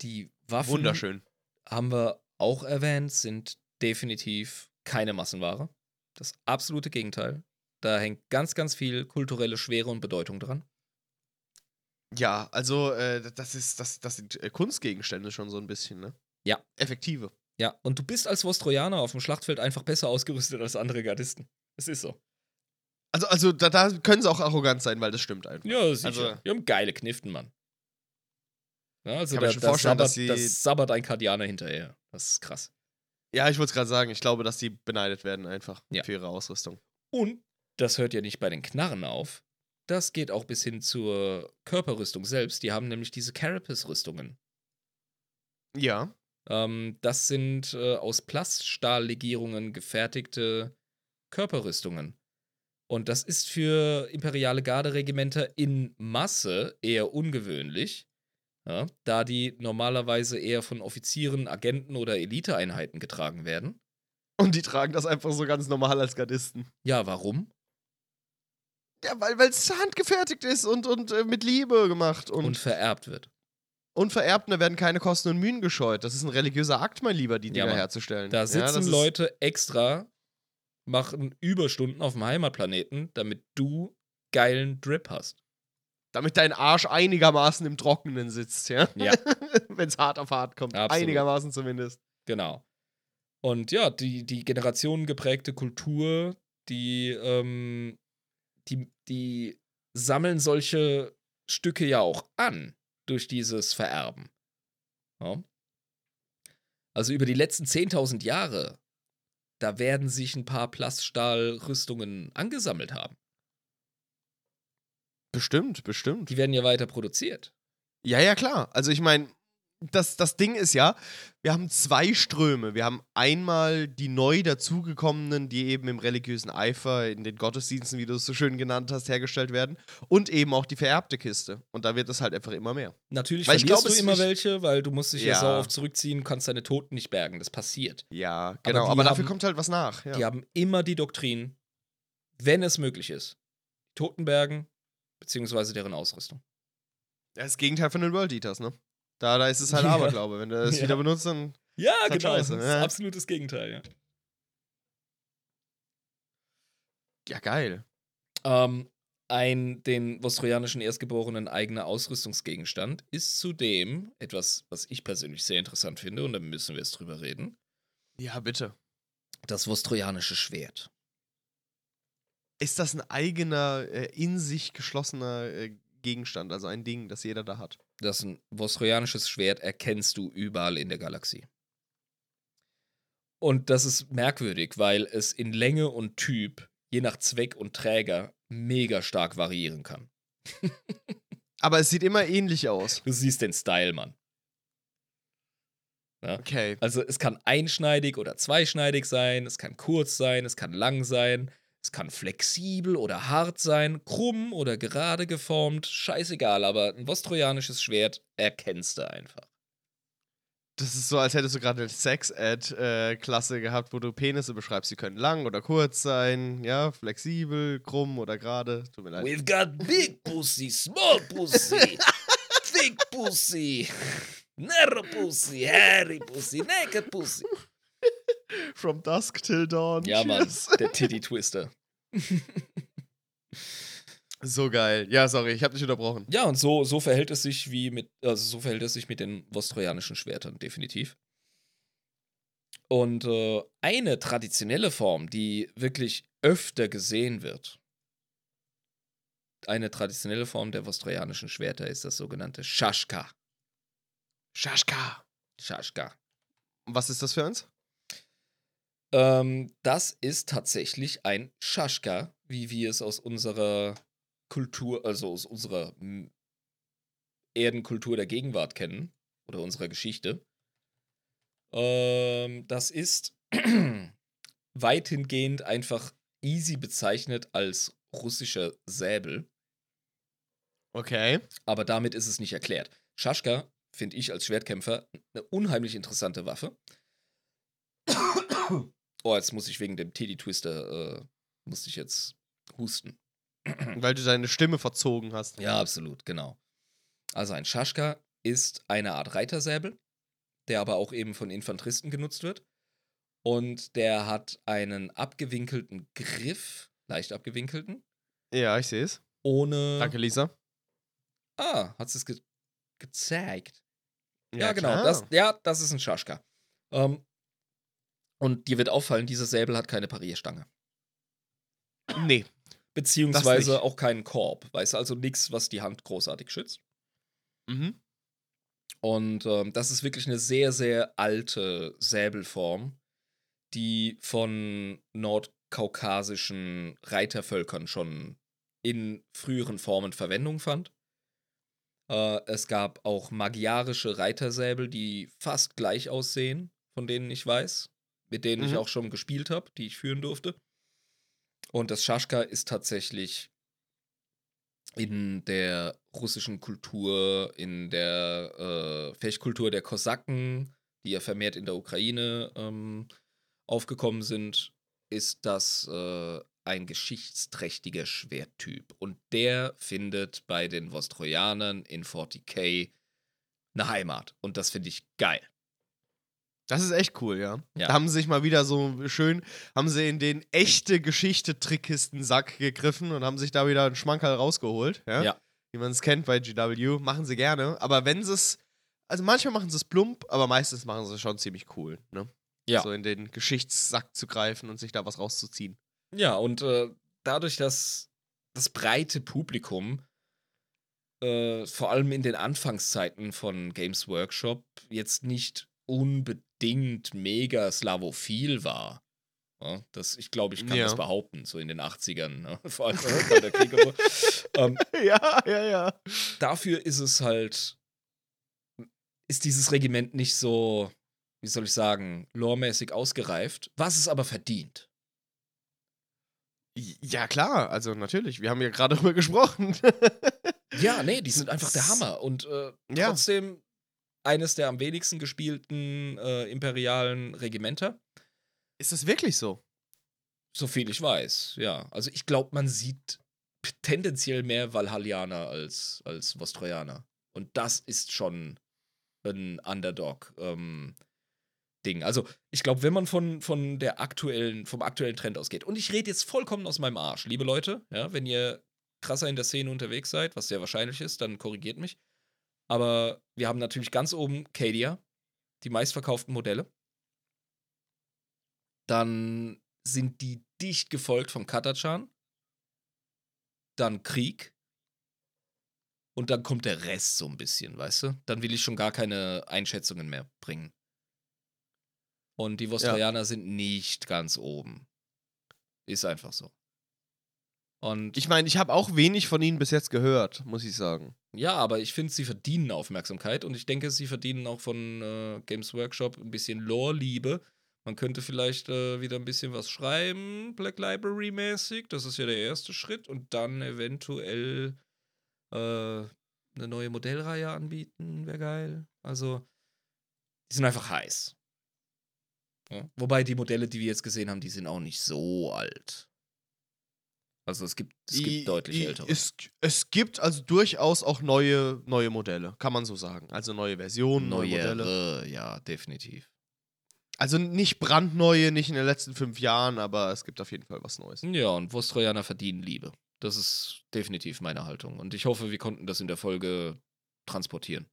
Die Waffen Wunderschön. haben wir auch erwähnt, sind definitiv keine Massenware. Das absolute Gegenteil. Da hängt ganz, ganz viel kulturelle Schwere und Bedeutung dran. Ja, also äh, das ist, das, das sind äh, Kunstgegenstände schon so ein bisschen, ne? Ja. Effektive. Ja, und du bist als Vostrojaner auf dem Schlachtfeld einfach besser ausgerüstet als andere Gardisten. Es ist so. Also, also da, da können sie auch arrogant sein, weil das stimmt einfach. Ja, sicher. Also- wir haben geile Kniften, Mann. Ja, also Kann mir da, schon da, vorstellen, sabbert, dass sie- das sabbert ein Kardianer hinterher. Das ist krass. Ja, ich wollte es gerade sagen, ich glaube, dass die beneidet werden einfach Ja. für ihre Ausrüstung. Und das hört ja nicht bei den Knarren auf. Das geht auch bis hin zur Körperrüstung selbst. Die haben nämlich diese Carapace-Rüstungen. Ja. Ähm, das sind äh, aus Plaststahllegierungen gefertigte Körperrüstungen. Und das ist für imperiale Garderegimenter in Masse eher ungewöhnlich, ja, da die normalerweise eher von Offizieren, Agenten oder Eliteeinheiten getragen werden. Und die tragen das einfach so ganz normal als Gardisten. Ja, warum? Ja, weil es handgefertigt ist und, und äh, mit Liebe gemacht. Und, Und, vererbt wird. Unvererbte werden keine Kosten und Mühen gescheut. Das ist ein religiöser Akt, mein Lieber, die Ja, Dinger Mann. herzustellen. Da ja, sitzen ist- Leute extra, machen Überstunden auf dem Heimatplaneten, damit du geilen Drip hast. Damit dein Arsch einigermaßen im Trockenen sitzt, ja? Ja. Wenn es hart auf hart kommt. Absolut. Einigermaßen zumindest. Genau. Und ja, die, die generationengeprägte Kultur, die, ähm, die, die sammeln solche Stücke ja auch an durch dieses Vererben. Ja. Also über die letzten 10.000 Jahre, da werden sich ein paar Plaststahlrüstungen angesammelt haben. Bestimmt, bestimmt. Die werden ja weiter produziert. Ja, ja, klar. Also ich meine, das, das Ding ist ja, wir haben zwei Ströme. Wir haben einmal die neu dazugekommenen, die eben im religiösen Eifer, in den Gottesdiensten, wie du es so schön genannt hast, hergestellt werden. Und eben auch die vererbte Kiste. Und da wird es halt einfach immer mehr. Natürlich Weil ich verlierst glaub, du immer welche, weil du musst dich ja, so oft zurückziehen, kannst deine Toten nicht bergen. Das passiert. Ja, genau. die Aber, dafür haben- kommt halt was nach. Ja. Die haben immer die Doktrin, wenn es möglich ist, Toten bergen, beziehungsweise deren Ausrüstung. Das ist das Gegenteil von den World Eaters, ne? Da, da ist es halt Ja. Aberglaube. Wenn du es Ja. wieder benutzt, dann. Ja, halt genau. scheiße, das ist ja. absolutes Gegenteil, ja. Ja, geil. Ähm, ein den vostrojanischen Erstgeborenen eigener Ausrüstungsgegenstand ist zudem etwas, was ich persönlich sehr interessant finde, und da müssen wir jetzt drüber reden: Ja, bitte. das vostrojanische Schwert. Ist das ein eigener, äh, in sich geschlossener äh, Gegenstand, also ein Ding, das jeder da hat? Das ein vostrojanisches Schwert erkennst du überall in der Galaxie. Und das ist merkwürdig, weil es in Länge und Typ, je nach Zweck und Träger, mega stark variieren kann. Aber es sieht immer ähnlich aus. Du siehst den Style, Mann. Okay. Also es kann einschneidig oder zweischneidig sein, es kann kurz sein, es kann lang sein, es kann flexibel oder hart sein, krumm oder gerade geformt, scheißegal, aber ein vostrojanisches Schwert erkennst du einfach. Das ist so, als hättest du gerade eine Sex-Ad-Klasse gehabt, wo du Penisse beschreibst. Sie können lang oder kurz sein, ja, flexibel, krumm oder gerade. Tut mir leid. We've got big pussy, small pussy, thick pussy, narrow pussy, hairy pussy, naked pussy. From dusk till dawn. Ja, Mann, Cheers. der Titty Twister. So geil. Ja, sorry, ich habe dich unterbrochen. Ja, und so, so verhält es sich wie mit, also so verhält es sich mit den vostrojanischen Schwertern, definitiv. Und äh, eine traditionelle Form, die wirklich öfter gesehen wird, eine traditionelle Form der vostrojanischen Schwerter ist das sogenannte Shashka. Shashka. Shashka. Was ist das für uns? Ähm, das ist tatsächlich ein Shashka, wie wir es aus unserer Kultur, also aus unserer m, Erdenkultur der Gegenwart kennen oder unserer Geschichte. Ähm, das ist weitgehend einfach easy bezeichnet als russischer Säbel, Okay. aber damit ist es nicht erklärt. Shashka finde ich als Schwertkämpfer eine unheimlich interessante Waffe. Oh, jetzt muss ich wegen dem Teddy Twister, äh, musste ich jetzt husten. Weil du deine Stimme verzogen hast. Ja, absolut, genau. Also ein Shashka ist eine Art Reitersäbel, der aber auch eben von Infanteristen genutzt wird. Und der hat einen abgewinkelten Griff, leicht abgewinkelten, Ja, ich sehe es. ohne. Danke, Lisa. Ah, hat es ge gezeigt. Ja, genau. klar. Das, ja, das ist ein Shashka. Ähm, und dir wird auffallen, dieser Säbel hat keine Parierstange. Nee. Beziehungsweise auch keinen Korb. Weißt du, also nichts, was die Hand großartig schützt. Mhm. Und ähm, das ist wirklich eine sehr, sehr alte Säbelform, die von nordkaukasischen Reitervölkern schon in früheren Formen Verwendung fand. Äh, es gab auch magyarische Reitersäbel, die fast gleich aussehen, von denen ich weiß, mit denen ich Mhm. auch schon gespielt habe, die ich führen durfte. Und das Shashka ist tatsächlich in der russischen Kultur, in der äh, Fechtkultur der Kosaken, die ja vermehrt in der Ukraine ähm, aufgekommen sind, ist das äh, ein geschichtsträchtiger Schwerttyp. Und der findet bei den Vostrojanern in 40k eine Heimat. Und das finde ich geil. Das ist echt cool, ja. Ja. Da haben sie sich mal wieder so schön, haben sie in den echte Geschichte-Trickkisten-Sack gegriffen und haben sich da wieder einen Schmankerl rausgeholt, ja. Ja. Wie man es kennt bei GW. Machen sie gerne. Aber wenn sie es, also manchmal machen sie es plump, aber meistens machen sie es schon ziemlich cool, ne? Ja. So in den Geschichtssack zu greifen und sich da was rauszuziehen. Ja, und äh, dadurch, dass das breite Publikum äh, vor allem in den Anfangszeiten von Games Workshop jetzt nicht unbedingt mega slavophil war. Ja, das, ich glaube, ich kann Ja. das behaupten, so in den 80ern, ne? vor allem bei der Krieg so. ähm, ja, ja, ja. dafür ist es halt, ist dieses Regiment nicht so, wie soll ich sagen, loremäßig ausgereift, was es aber verdient. Ja, klar, also natürlich. Wir haben ja gerade darüber gesprochen. Ja, nee, die sind einfach der Hammer. Und äh, Ja. Eines der am wenigsten gespielten äh, imperialen Regimenter. ist das wirklich so? So viel ich weiß, ja. Also ich glaube, man sieht tendenziell mehr Valhallianer als, als Vostrojaner. Und das ist schon ein Underdog. Ding. Also, ich glaube, wenn man von, von der aktuellen, vom aktuellen Trend ausgeht, und ich rede jetzt vollkommen aus meinem Arsch, liebe Leute, ja, wenn ihr krasser in der Szene unterwegs seid, was sehr wahrscheinlich ist, dann korrigiert mich. Aber wir haben natürlich ganz oben Cadia, die meistverkauften Modelle. Dann sind die dicht gefolgt vom Katachan. Dann Krieg. Und dann kommt der Rest so ein bisschen, weißt du? Dann will ich schon gar keine Einschätzungen mehr bringen. Und die Vostrojaner sind nicht ganz oben. Ist einfach so. Und Ich meine, ich habe auch wenig von ihnen bis jetzt gehört, muss ich sagen. Ja, aber ich finde, sie verdienen Aufmerksamkeit und ich denke, sie verdienen auch von äh, Games Workshop ein bisschen Lore-Liebe. Man könnte vielleicht äh, wieder ein bisschen was schreiben, Black Library-mäßig. Das ist ja der erste Schritt. Und dann eventuell äh, eine neue Modellreihe anbieten, wäre geil. Also, die sind einfach heiß. Ja? Wobei die Modelle, die wir jetzt gesehen haben, die sind auch nicht so alt. Also es gibt, es gibt I- deutlich i- ältere. Es, es gibt also durchaus auch neue, neue Modelle, kann man so sagen. Also neue Versionen, neue Modelle. Ja, definitiv. Also nicht brandneue, nicht in den letzten fünf Jahren, aber es gibt auf jeden Fall was Neues. Ja, und Vostrojaner verdienen Liebe. Das ist definitiv meine Haltung. Und ich hoffe, wir konnten das in der Folge transportieren.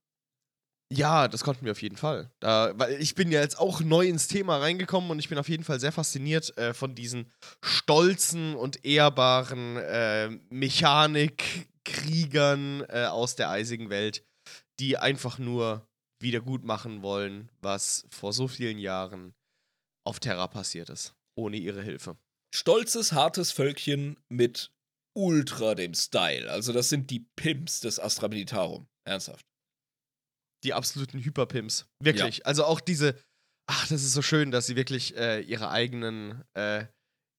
Ja, das konnten wir auf jeden Fall. Da, weil ich bin ja jetzt auch neu ins Thema reingekommen und ich bin auf jeden Fall sehr fasziniert äh, von diesen stolzen und ehrbaren äh, Mechanikkriegern äh, aus der eisigen Welt, die einfach nur wieder gut machen wollen, was vor so vielen Jahren auf Terra passiert ist, ohne ihre Hilfe. Stolzes, hartes Völkchen mit ultra dem Style. Also das sind die Pimps des Astra Militarum. Ernsthaft. Die absoluten Hyperpimps. Wirklich. Also auch diese, ach, das ist so schön, dass sie wirklich äh, ihre eigenen, äh,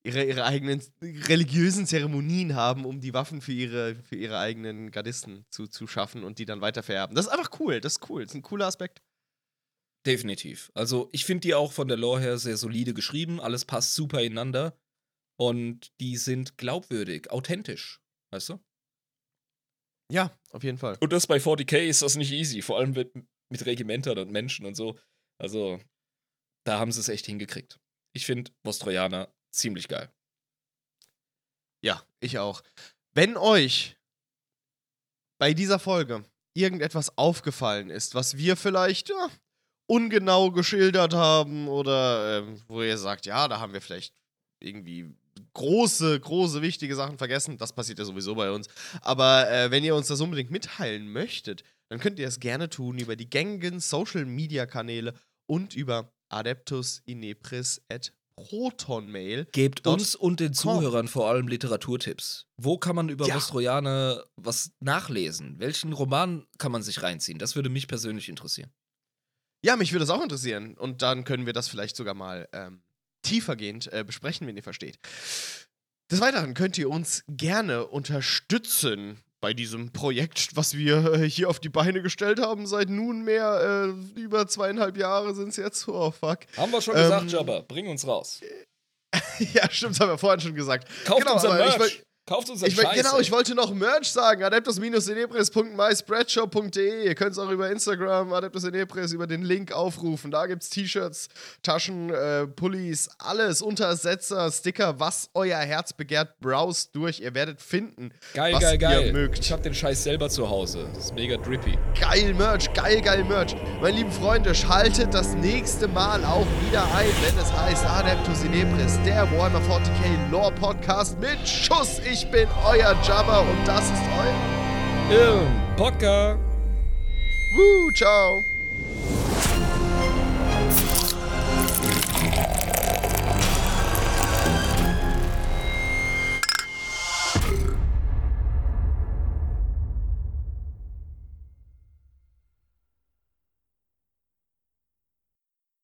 ihre, ihre eigenen religiösen Zeremonien haben, um die Waffen für ihre, für ihre eigenen Gardisten zu, zu schaffen und die dann weitervererben. Das ist einfach cool, das ist cool, das ist ein cooler Aspekt. Definitiv. Also ich finde die auch von der Lore her sehr solide geschrieben. Alles passt super ineinander. Und die sind glaubwürdig, authentisch. Weißt du? Ja, auf jeden Fall. Und das bei 40k ist das nicht easy. Vor allem mit, mit Regimentern und Menschen und so. Also, da haben sie es echt hingekriegt. Ich finde Vostrojaner ziemlich geil. Ja, ich auch. Wenn euch bei dieser Folge irgendetwas aufgefallen ist, was wir vielleicht ja, ungenau geschildert haben oder ähm, wo ihr sagt, ja, da haben wir vielleicht irgendwie große, große, wichtige Sachen vergessen, das passiert ja sowieso bei uns. Aber äh, wenn ihr uns das unbedingt mitteilen möchtet, dann könnt ihr es gerne tun über die gängigen Social-Media-Kanäle und über adeptusinepris.protonmail. Gebt uns und den. Zuhörern vor allem Literaturtipps. Wo kann man über Ja. Vostrojaner was nachlesen? Welchen Roman kann man sich reinziehen? Das würde mich persönlich interessieren. Ja, mich würde das auch interessieren. Und dann können wir das vielleicht sogar mal ähm, tiefergehend äh, besprechen, wenn ihr versteht. Des Weiteren könnt ihr uns gerne unterstützen bei diesem Projekt, was wir äh, hier auf die Beine gestellt haben. Seit nunmehr äh, über zweieinhalb Jahre sind es jetzt. Oh, fuck. Haben wir schon Ähm, gesagt, Jabba, bring uns raus. ja, stimmt, das haben wir vorhin schon gesagt. Kauft genau, unser Merch. Kauft unser Ich, Scheiß. genau, ey. ich wollte noch Merch sagen. Adeptus-inepris.myspreadshop.de. Ihr könnt es auch über Instagram, Adeptus-inepris, über den Link aufrufen. Da gibt es T-Shirts, Taschen, äh, Pullis, alles, Untersetzer, Sticker, was euer Herz begehrt. Browst durch. Ihr werdet finden. Geil, was geil, ihr geil. mögt. Ich hab den Scheiß selber zu Hause. Das ist mega drippy. Geil Merch, geil, geil Merch. Meine lieben Freunde, schaltet das nächste Mal auch wieder ein, wenn es heißt Adeptus Inepris, der Warhammer 40k Lore Podcast mit Schuss. Ich bin euer Jabba und das ist euer. Im Podcast. Woo, ciao.